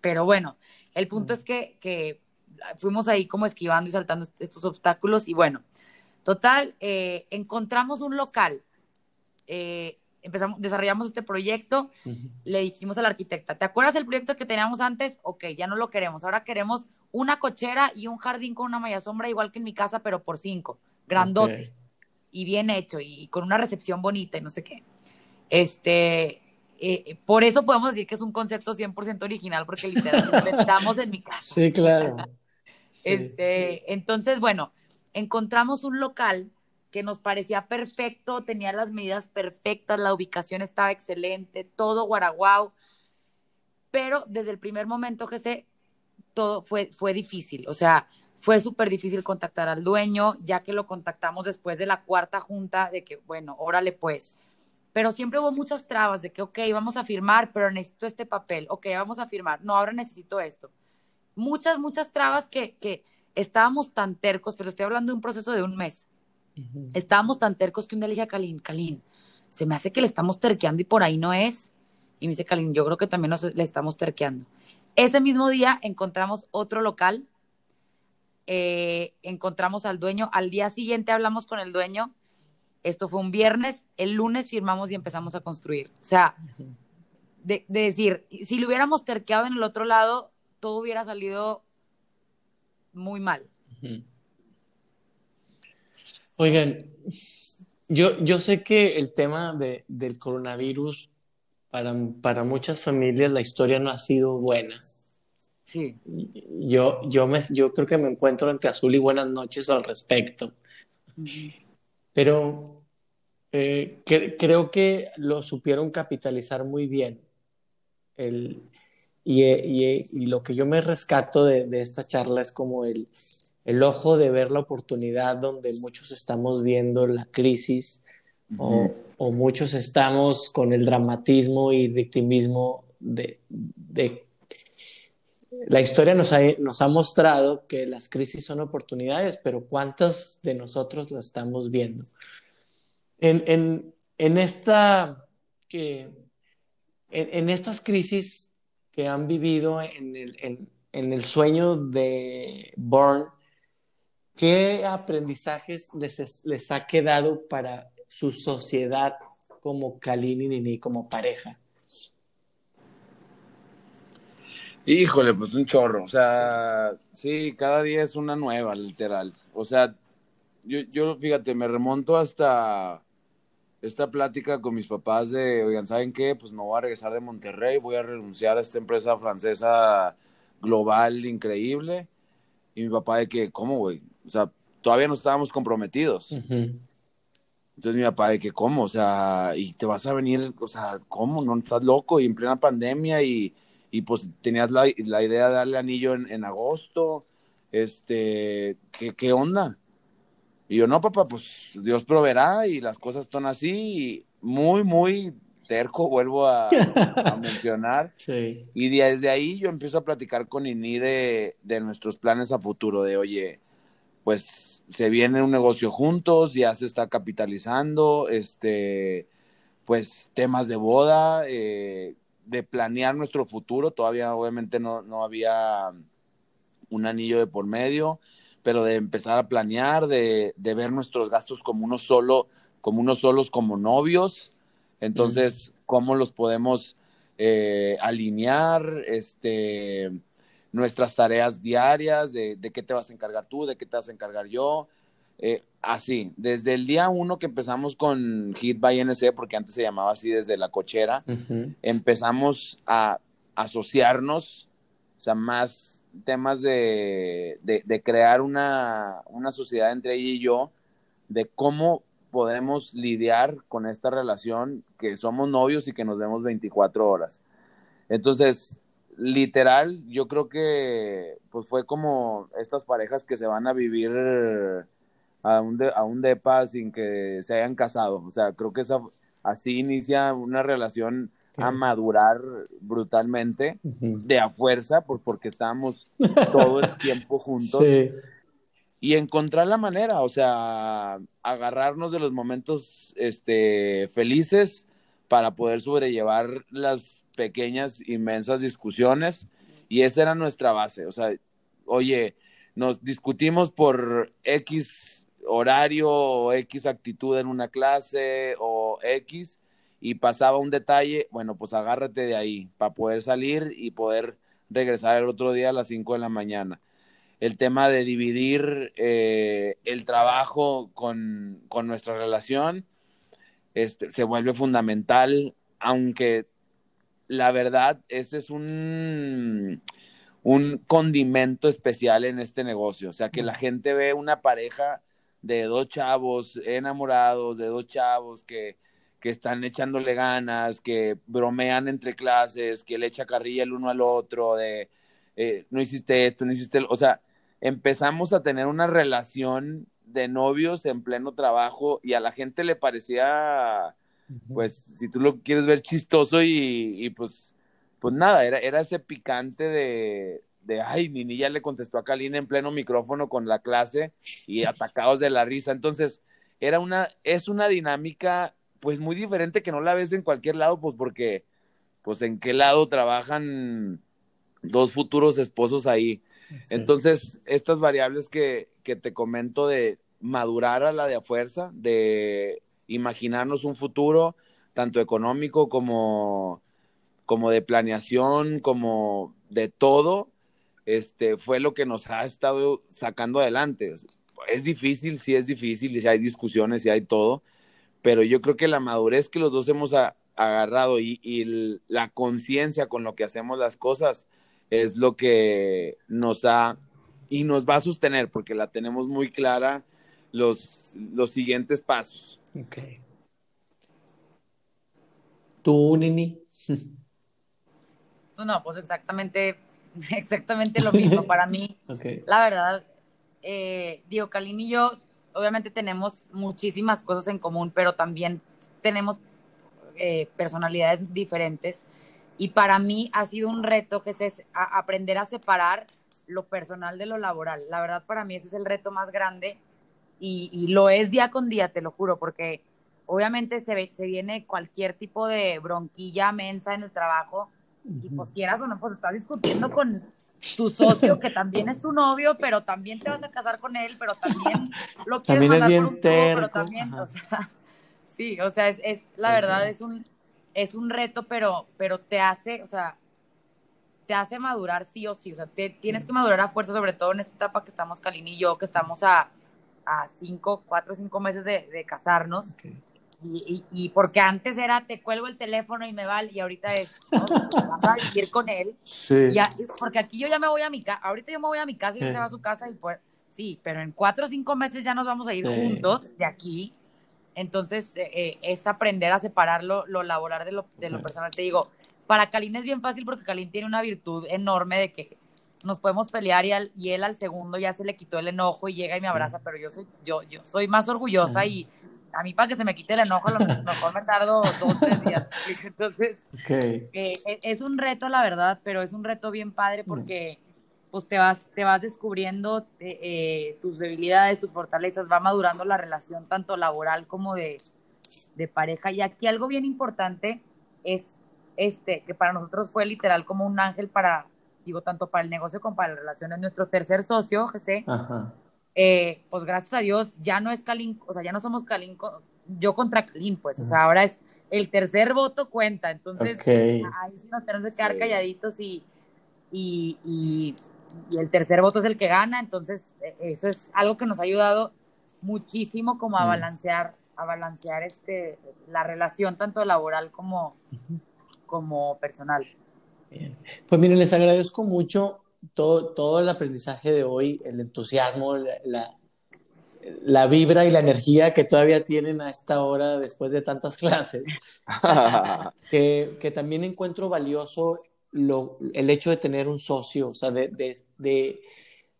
pero bueno, el punto es que, que fuimos ahí como esquivando y saltando estos obstáculos y bueno, total, eh, encontramos un local, eh, empezamos, desarrollamos este proyecto, le dijimos a la arquitecta, ¿te acuerdas del proyecto que teníamos antes? Ok, ya no lo queremos, ahora queremos una cochera y un jardín con una malla sombra igual que en mi casa, pero por cinco, grandote y bien hecho y con una recepción bonita y no sé qué. Este, eh, por eso podemos decir que es un concepto 100% original, porque literalmente inventamos en mi casa. Sí, claro. Este, entonces, bueno, encontramos un local que nos parecía perfecto, tenía las medidas perfectas, la ubicación estaba excelente, todo guaraguao, pero desde el primer momento que sé, todo fue, fue difícil, o sea, fue súper difícil contactar al dueño, ya que lo contactamos después de la cuarta junta, de que, bueno, órale pues, pero siempre hubo muchas trabas de que, ok, vamos a firmar, pero necesito este papel, ok, vamos a firmar, no, ahora necesito esto. Muchas, muchas trabas que, que estábamos tan tercos, pero estoy hablando de un proceso de un mes Estábamos tan tercos que un día le dije a Kalin, Kalin, se me hace que le estamos terqueando y por ahí no es. Y me dice Kalin, yo creo que también nos, le estamos terqueando. Ese mismo día encontramos otro local, eh, encontramos al dueño, al día siguiente hablamos con el dueño, esto fue un viernes, el lunes firmamos y empezamos a construir. O sea, de, decir, si lo hubiéramos terqueado en el otro lado, todo hubiera salido muy mal. Oigan, yo, yo sé que el tema de, del coronavirus, para, para muchas familias la historia no ha sido buena. Sí. Yo, yo, me, yo creo que me encuentro ante azul y buenas noches al respecto. Pero eh, creo que lo supieron capitalizar muy bien. El, y, y, y, lo que yo me rescato de, de esta charla es como el, el ojo de ver la oportunidad donde muchos estamos viendo la crisis o, muchos estamos con el dramatismo y victimismo de, la historia nos ha, nos ha, mostrado que las crisis son oportunidades, pero ¿cuántas de nosotros las estamos viendo? En, esta, que, en, estas crisis que han vivido en el, en el sueño de Bourne, ¿Qué aprendizajes les, les ha quedado para su sociedad como Kalini y Nini, como pareja? Híjole, pues un chorro. O sea, sí, cada día es una nueva, literal. O sea, yo, yo fíjate, me remonto hasta esta plática con mis papás de, oigan, ¿saben qué? Pues no voy a regresar de Monterrey, voy a renunciar a esta empresa francesa global increíble. Y mi papá de que, ¿cómo, güey? O sea, todavía no estábamos comprometidos. Entonces mi papá de que, ¿cómo? O sea, y te vas a venir, o sea, ¿cómo? ¿No estás loco? Y en plena pandemia y, y pues tenías la, la, idea de darle anillo en, en agosto. Este, ¿qué, ¿qué, onda? Y yo, no, papá, pues Dios proveerá y las cosas están así. Y muy, muy terco, vuelvo a, mencionar. Sí. Y desde ahí yo empiezo a platicar con Ini de, de nuestros planes a futuro, de, oye, pues se viene un negocio juntos, ya se está capitalizando, este, pues temas de boda, eh, de planear nuestro futuro, todavía obviamente no, no había un anillo de por medio, pero de empezar a planear, de, de ver nuestros gastos como unos solo, como unos solos como novios, entonces, ¿cómo los podemos eh, alinear? Este, nuestras tareas diarias, de, de, qué te vas a encargar tú, de qué te vas a encargar yo. Eh, así, desde el día uno que empezamos con Hit by NC, porque antes se llamaba así desde la cochera, empezamos a asociarnos, o sea, más temas de, de, crear una, una, sociedad entre ella y yo, de cómo podemos lidiar con esta relación que somos novios y que nos vemos 24 horas. Entonces, literal, yo creo que pues fue como estas parejas que se van a vivir a un, a un depa sin que se hayan casado. O sea, creo que esa, así inicia una relación a madurar brutalmente, de a fuerza, por, porque estábamos todo el tiempo juntos. Y encontrar la manera, o sea, agarrarnos de los momentos este, felices para poder sobrellevar las pequeñas, inmensas discusiones. Y esa era nuestra base. O sea, oye, nos discutimos por X horario o X actitud en una clase o X y pasaba un detalle, bueno, pues agárrate de ahí para poder salir y poder regresar el otro día a las 5 de la mañana. El tema de dividir eh, el trabajo con, con nuestra relación este, se vuelve fundamental, aunque la verdad, ese es un, un condimento especial en este negocio. O sea, que la gente ve una pareja de dos chavos enamorados, de dos chavos que, que están echándole ganas, que bromean entre clases, que le echa carrilla el uno al otro, de eh, no hiciste esto, no hiciste, o sea, empezamos a tener una relación de novios en pleno trabajo y a la gente le parecía, pues, si tú lo quieres ver chistoso y, y pues, pues nada, era, era ese picante de, de, ay, Nini ya le contestó a Kalina en pleno micrófono con la clase y atacados de la risa. Entonces, era una, es una dinámica pues muy diferente que no la ves en cualquier lado, pues porque, pues en qué lado trabajan dos futuros esposos ahí. Entonces, estas variables que, que te comento de madurar a la de a fuerza, de imaginarnos un futuro, tanto económico como, como de planeación, como de todo, este, fue lo que nos ha estado sacando adelante. Es difícil, sí es difícil, y hay discusiones y hay todo, pero yo creo que la madurez que los dos hemos agarrado y, la conciencia con lo que hacemos las cosas es lo que nos ha y nos va a sostener, porque la tenemos muy clara los, los siguientes pasos. Ok. ¿Tú, Nini? No, pues exactamente exactamente lo mismo para mí. La verdad, eh, digo, Kalin y yo obviamente tenemos muchísimas cosas en común, pero también tenemos eh, personalidades diferentes. Y para mí ha sido un reto que es aprender a separar lo personal de lo laboral. La verdad, para mí ese es el reto más grande y, y lo es día con día, te lo juro, porque obviamente se, se viene cualquier tipo de bronquilla mensa en el trabajo y pues quieras o no, pues estás discutiendo con tu socio que también es tu novio, pero también te vas a casar con él, pero también lo quieres también es bien pero también, o sea, sí, o sea, es, es la verdad es un es un reto, pero pero te hace, o sea, te hace madurar sí o sí, o sea, te, tienes que madurar a fuerza, sobre todo en esta etapa que estamos Kalin y yo, que estamos a, a cinco, cuatro o cinco meses de, de casarnos. Y, y, porque antes era te cuelgo el teléfono y me vale, y ahorita es, ¿no? vas a vivir con él. Sí. porque aquí yo ya me voy a mi casa, ahorita yo me voy a mi casa y él se va a su casa y pues, sí, pero en cuatro o cinco meses ya nos vamos a ir juntos de aquí. Entonces, eh, eh, es aprender a separar lo, laboral de lo, de lo personal. Te digo, para Kalin es bien fácil porque Kalin tiene una virtud enorme de que nos podemos pelear y, y él al segundo ya se le quitó el enojo y llega y me abraza, pero yo soy, yo, yo soy más orgullosa y a mí para que se me quite el enojo, a lo mejor me tardo dos o tres días. Entonces, eh, e, es un reto, la verdad, pero es un reto bien padre porque pues te vas, te vas descubriendo eh, eh, tus debilidades, tus fortalezas, va madurando la relación tanto laboral como de, de pareja. Y aquí algo bien importante es este, que para nosotros fue literal como un ángel para, digo, tanto para el negocio como para la relación, es nuestro tercer socio, José. Eh, pues gracias a Dios ya no es Kalin, o sea, ya no somos Kalin, yo contra Kalin, pues, o sea, ahora es el tercer voto cuenta, entonces ahí sí nos tenemos que quedar calladitos y, y, y, el tercer voto es el que gana, entonces e, eso es algo que nos ha ayudado muchísimo como a balancear, a balancear este, la relación tanto laboral como, como personal. Pues miren, les agradezco mucho todo, todo el aprendizaje de hoy, el entusiasmo, la, la, vibra y la energía que todavía tienen a esta hora después de tantas clases, que, que, también encuentro valioso lo, el hecho de tener un socio, o sea, de, de, de,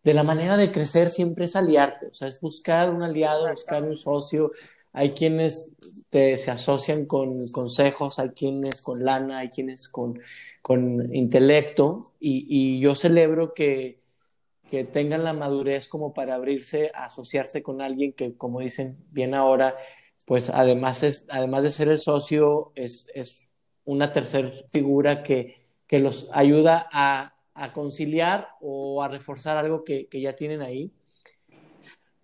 de, la manera de crecer siempre es aliarte, o sea, es buscar un aliado, buscar un socio. Hay quienes se asocian con consejos, hay quienes con lana, hay quienes con con intelecto y, yo celebro que, que, tengan la madurez como para abrirse a asociarse con alguien que, como dicen bien ahora, pues además, es, además de ser el socio, es, es una tercera figura que, que los ayuda a, a, conciliar o a reforzar algo que, que ya tienen ahí.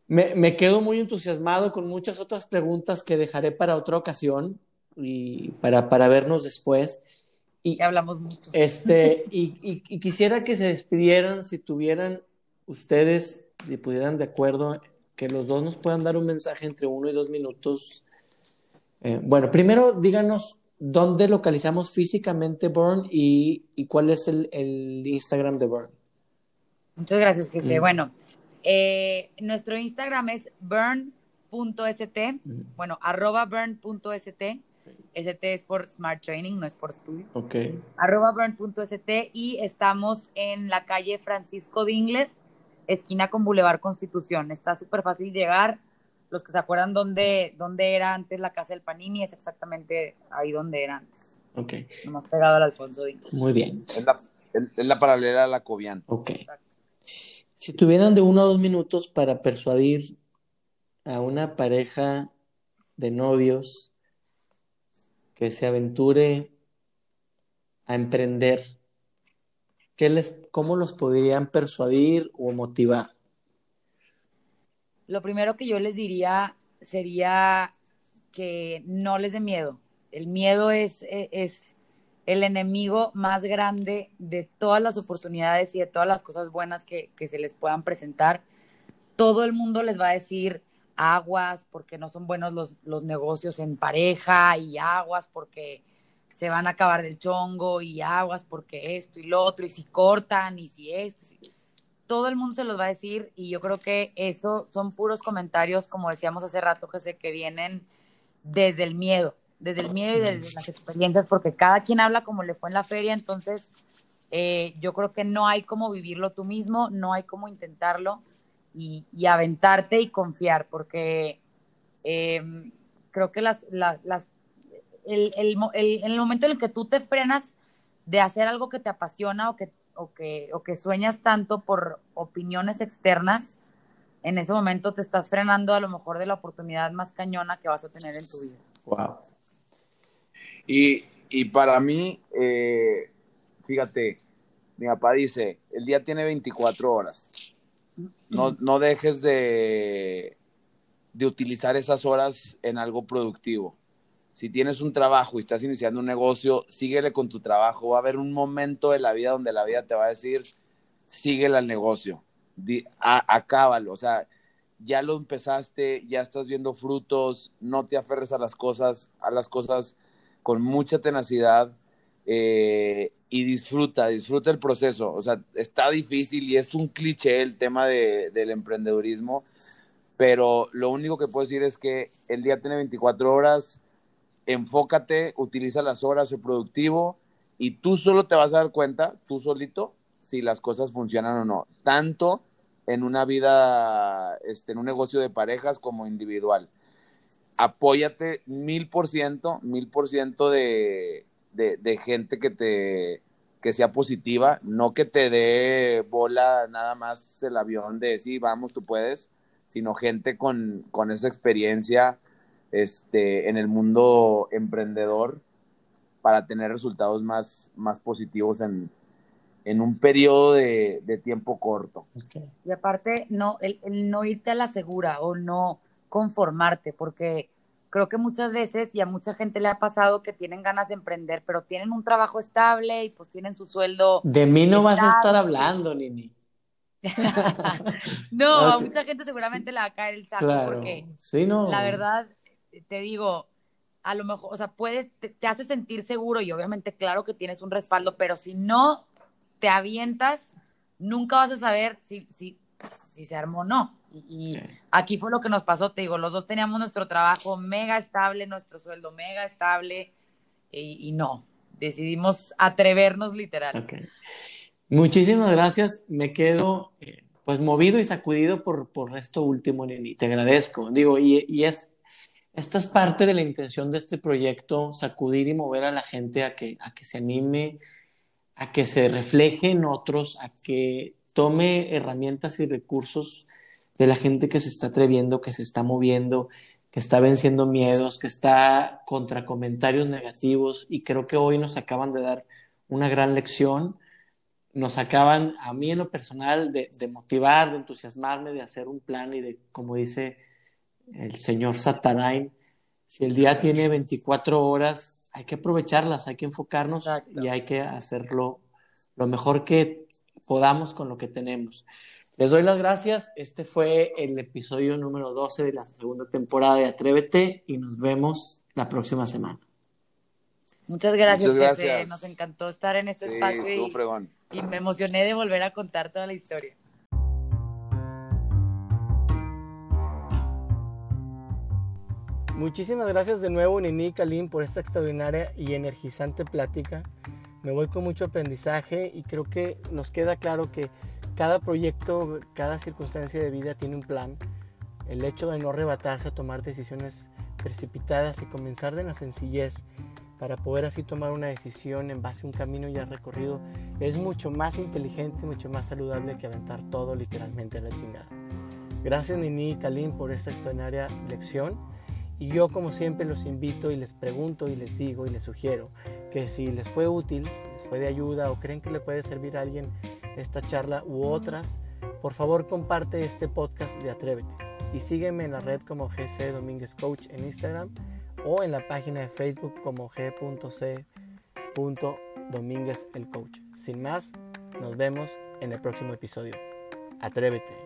Me, me, quedo muy entusiasmado con muchas otras preguntas que dejaré para otra ocasión y para, para vernos después. Y hablamos mucho. Este, y, quisiera que se despidieran si tuvieran ustedes, si pudieran de acuerdo, que los dos nos puedan dar un mensaje entre uno y dos minutos. Eh, bueno, primero díganos dónde localizamos físicamente Burn y, cuál es el, Instagram de Burn. Muchas gracias, que Bueno, eh, nuestro Instagram es burn.st, bueno, arroba burn.st ST es por Smart Training, no es por Studio. Ok. Arroba burn.st y estamos en la calle Francisco Dingler, esquina con Boulevard Constitución. Está súper fácil llegar. Los que se acuerdan dónde, dónde era antes la casa del Panini, es exactamente ahí donde era antes. Ok. Nomás pegado al Alfonso Dingler. Muy bien. Es la, es la paralela a la Cobian. Ok. Si tuvieran de uno a dos minutos para persuadir a una pareja de novios que se aventure a emprender, ¿qué les, ¿cómo los podrían persuadir o motivar? Lo primero que yo les diría sería que no les dé miedo. El miedo es, e, es el enemigo más grande de todas las oportunidades y de todas las cosas buenas que, que se les puedan presentar. Todo el mundo les va a decir, aguas porque no son buenos los, los negocios en pareja y aguas porque se van a acabar del chongo y aguas porque esto y lo otro y si cortan y si esto. Todo el mundo se los va a decir y yo creo que eso son puros comentarios, como decíamos hace rato, José, que vienen desde el miedo, desde el miedo y desde las experiencias, porque cada quien habla como le fue en la feria, entonces eh, yo creo que no hay como vivirlo tú mismo, no hay como intentarlo y, aventarte y confiar, porque em, creo que las, las, el, el, el, en el momento en el que tú te frenas de hacer algo que te apasiona o que, o que, o que sueñas tanto por opiniones externas, en ese momento te estás frenando a lo mejor de la oportunidad más cañona que vas a tener en tu vida. Wow. Y, y para mí, eh, fíjate, mi papá dice, el día tiene 24 horas. No, no dejes de, de utilizar esas horas en algo productivo. Si tienes un trabajo y estás iniciando un negocio, síguele con tu trabajo. Va a haber un momento de la vida donde la vida te va a decir, síguele al negocio, acábalo. O sea, ya lo empezaste, ya estás viendo frutos, no te aferres a las cosas, a las cosas con mucha tenacidad. Eh, y disfruta, disfruta el proceso. O sea, está difícil y es un cliché el tema de, del emprendedurismo, pero lo único que puedo decir es que el día tiene 24 horas, enfócate, utiliza las horas, de productivo y tú solo te vas a dar cuenta, tú solito, si las cosas funcionan o no, tanto en una vida, este, en un negocio de parejas como individual. Apóyate mil por ciento, mil por ciento de, de, gente que te que sea positiva, no que te dé bola nada más el avión de sí, vamos, tú puedes, sino gente con, con esa experiencia este, en el mundo emprendedor para tener resultados más, más positivos en, en un periodo de, de tiempo corto. Y aparte, no, el, el, no irte a la segura o no conformarte, porque creo que muchas veces y a mucha gente le ha pasado que tienen ganas de emprender, pero tienen un trabajo estable y pues tienen su sueldo. De mí no vas a estar hablando, Nini. no, a mucha gente seguramente le va a caer el saco porque sí, no. la verdad, te digo, a lo mejor, o sea, puedes, te, te, hace sentir seguro y obviamente claro que tienes un respaldo, pero si no te avientas, nunca vas a saber si, si, si se armó o no. Y, aquí fue lo que nos pasó, te digo, los dos teníamos nuestro trabajo mega estable, nuestro sueldo mega estable, y, no, decidimos atrevernos literal. Muchísimas gracias, me quedo eh, pues movido y sacudido por, por esto último, Nini, te agradezco. Digo, y, y es, esta es parte de la intención de este proyecto, sacudir y mover a la gente a que, a que se anime, a que se refleje en otros, a que tome herramientas y recursos de la gente que se está atreviendo, que se está moviendo, que está venciendo miedos, que está contra comentarios negativos. Y creo que hoy nos acaban de dar una gran lección, nos acaban a mí en lo personal de, motivar, de entusiasmarme, de hacer un plan y de, como dice el señor Satarain, si el día tiene 24 horas, hay que aprovecharlas, hay que enfocarnos y hay que hacerlo lo mejor que podamos con lo que tenemos. Les doy las gracias. Este fue el episodio número 12 de la segunda temporada de Atrévete y nos vemos la próxima semana. Muchas gracias, Muchas Nos encantó estar en este espacio y, y me emocioné de volver a contar toda la historia. Muchísimas gracias de nuevo, Nini y Kalim, por esta extraordinaria y energizante plática. Me voy con mucho aprendizaje y creo que nos queda claro que cada proyecto, cada circunstancia de vida tiene un plan. El hecho de no arrebatarse a tomar decisiones precipitadas y comenzar de la sencillez para poder así tomar una decisión en base a un camino ya recorrido es mucho más inteligente, mucho más saludable que aventar todo literalmente a la chingada. Gracias Nini y Kalim por esta extraordinaria lección y yo como siempre los invito y les pregunto y les digo y les sugiero que si les fue útil, les fue de ayuda o creen que le puede servir a alguien esta charla u otras, por favor comparte este podcast de Atrévete y sígueme en la red como GC Domínguez Coach en Instagram o en la página de Facebook como g.c.domínguez el coach. Sin más, nos vemos en el próximo episodio. Atrévete.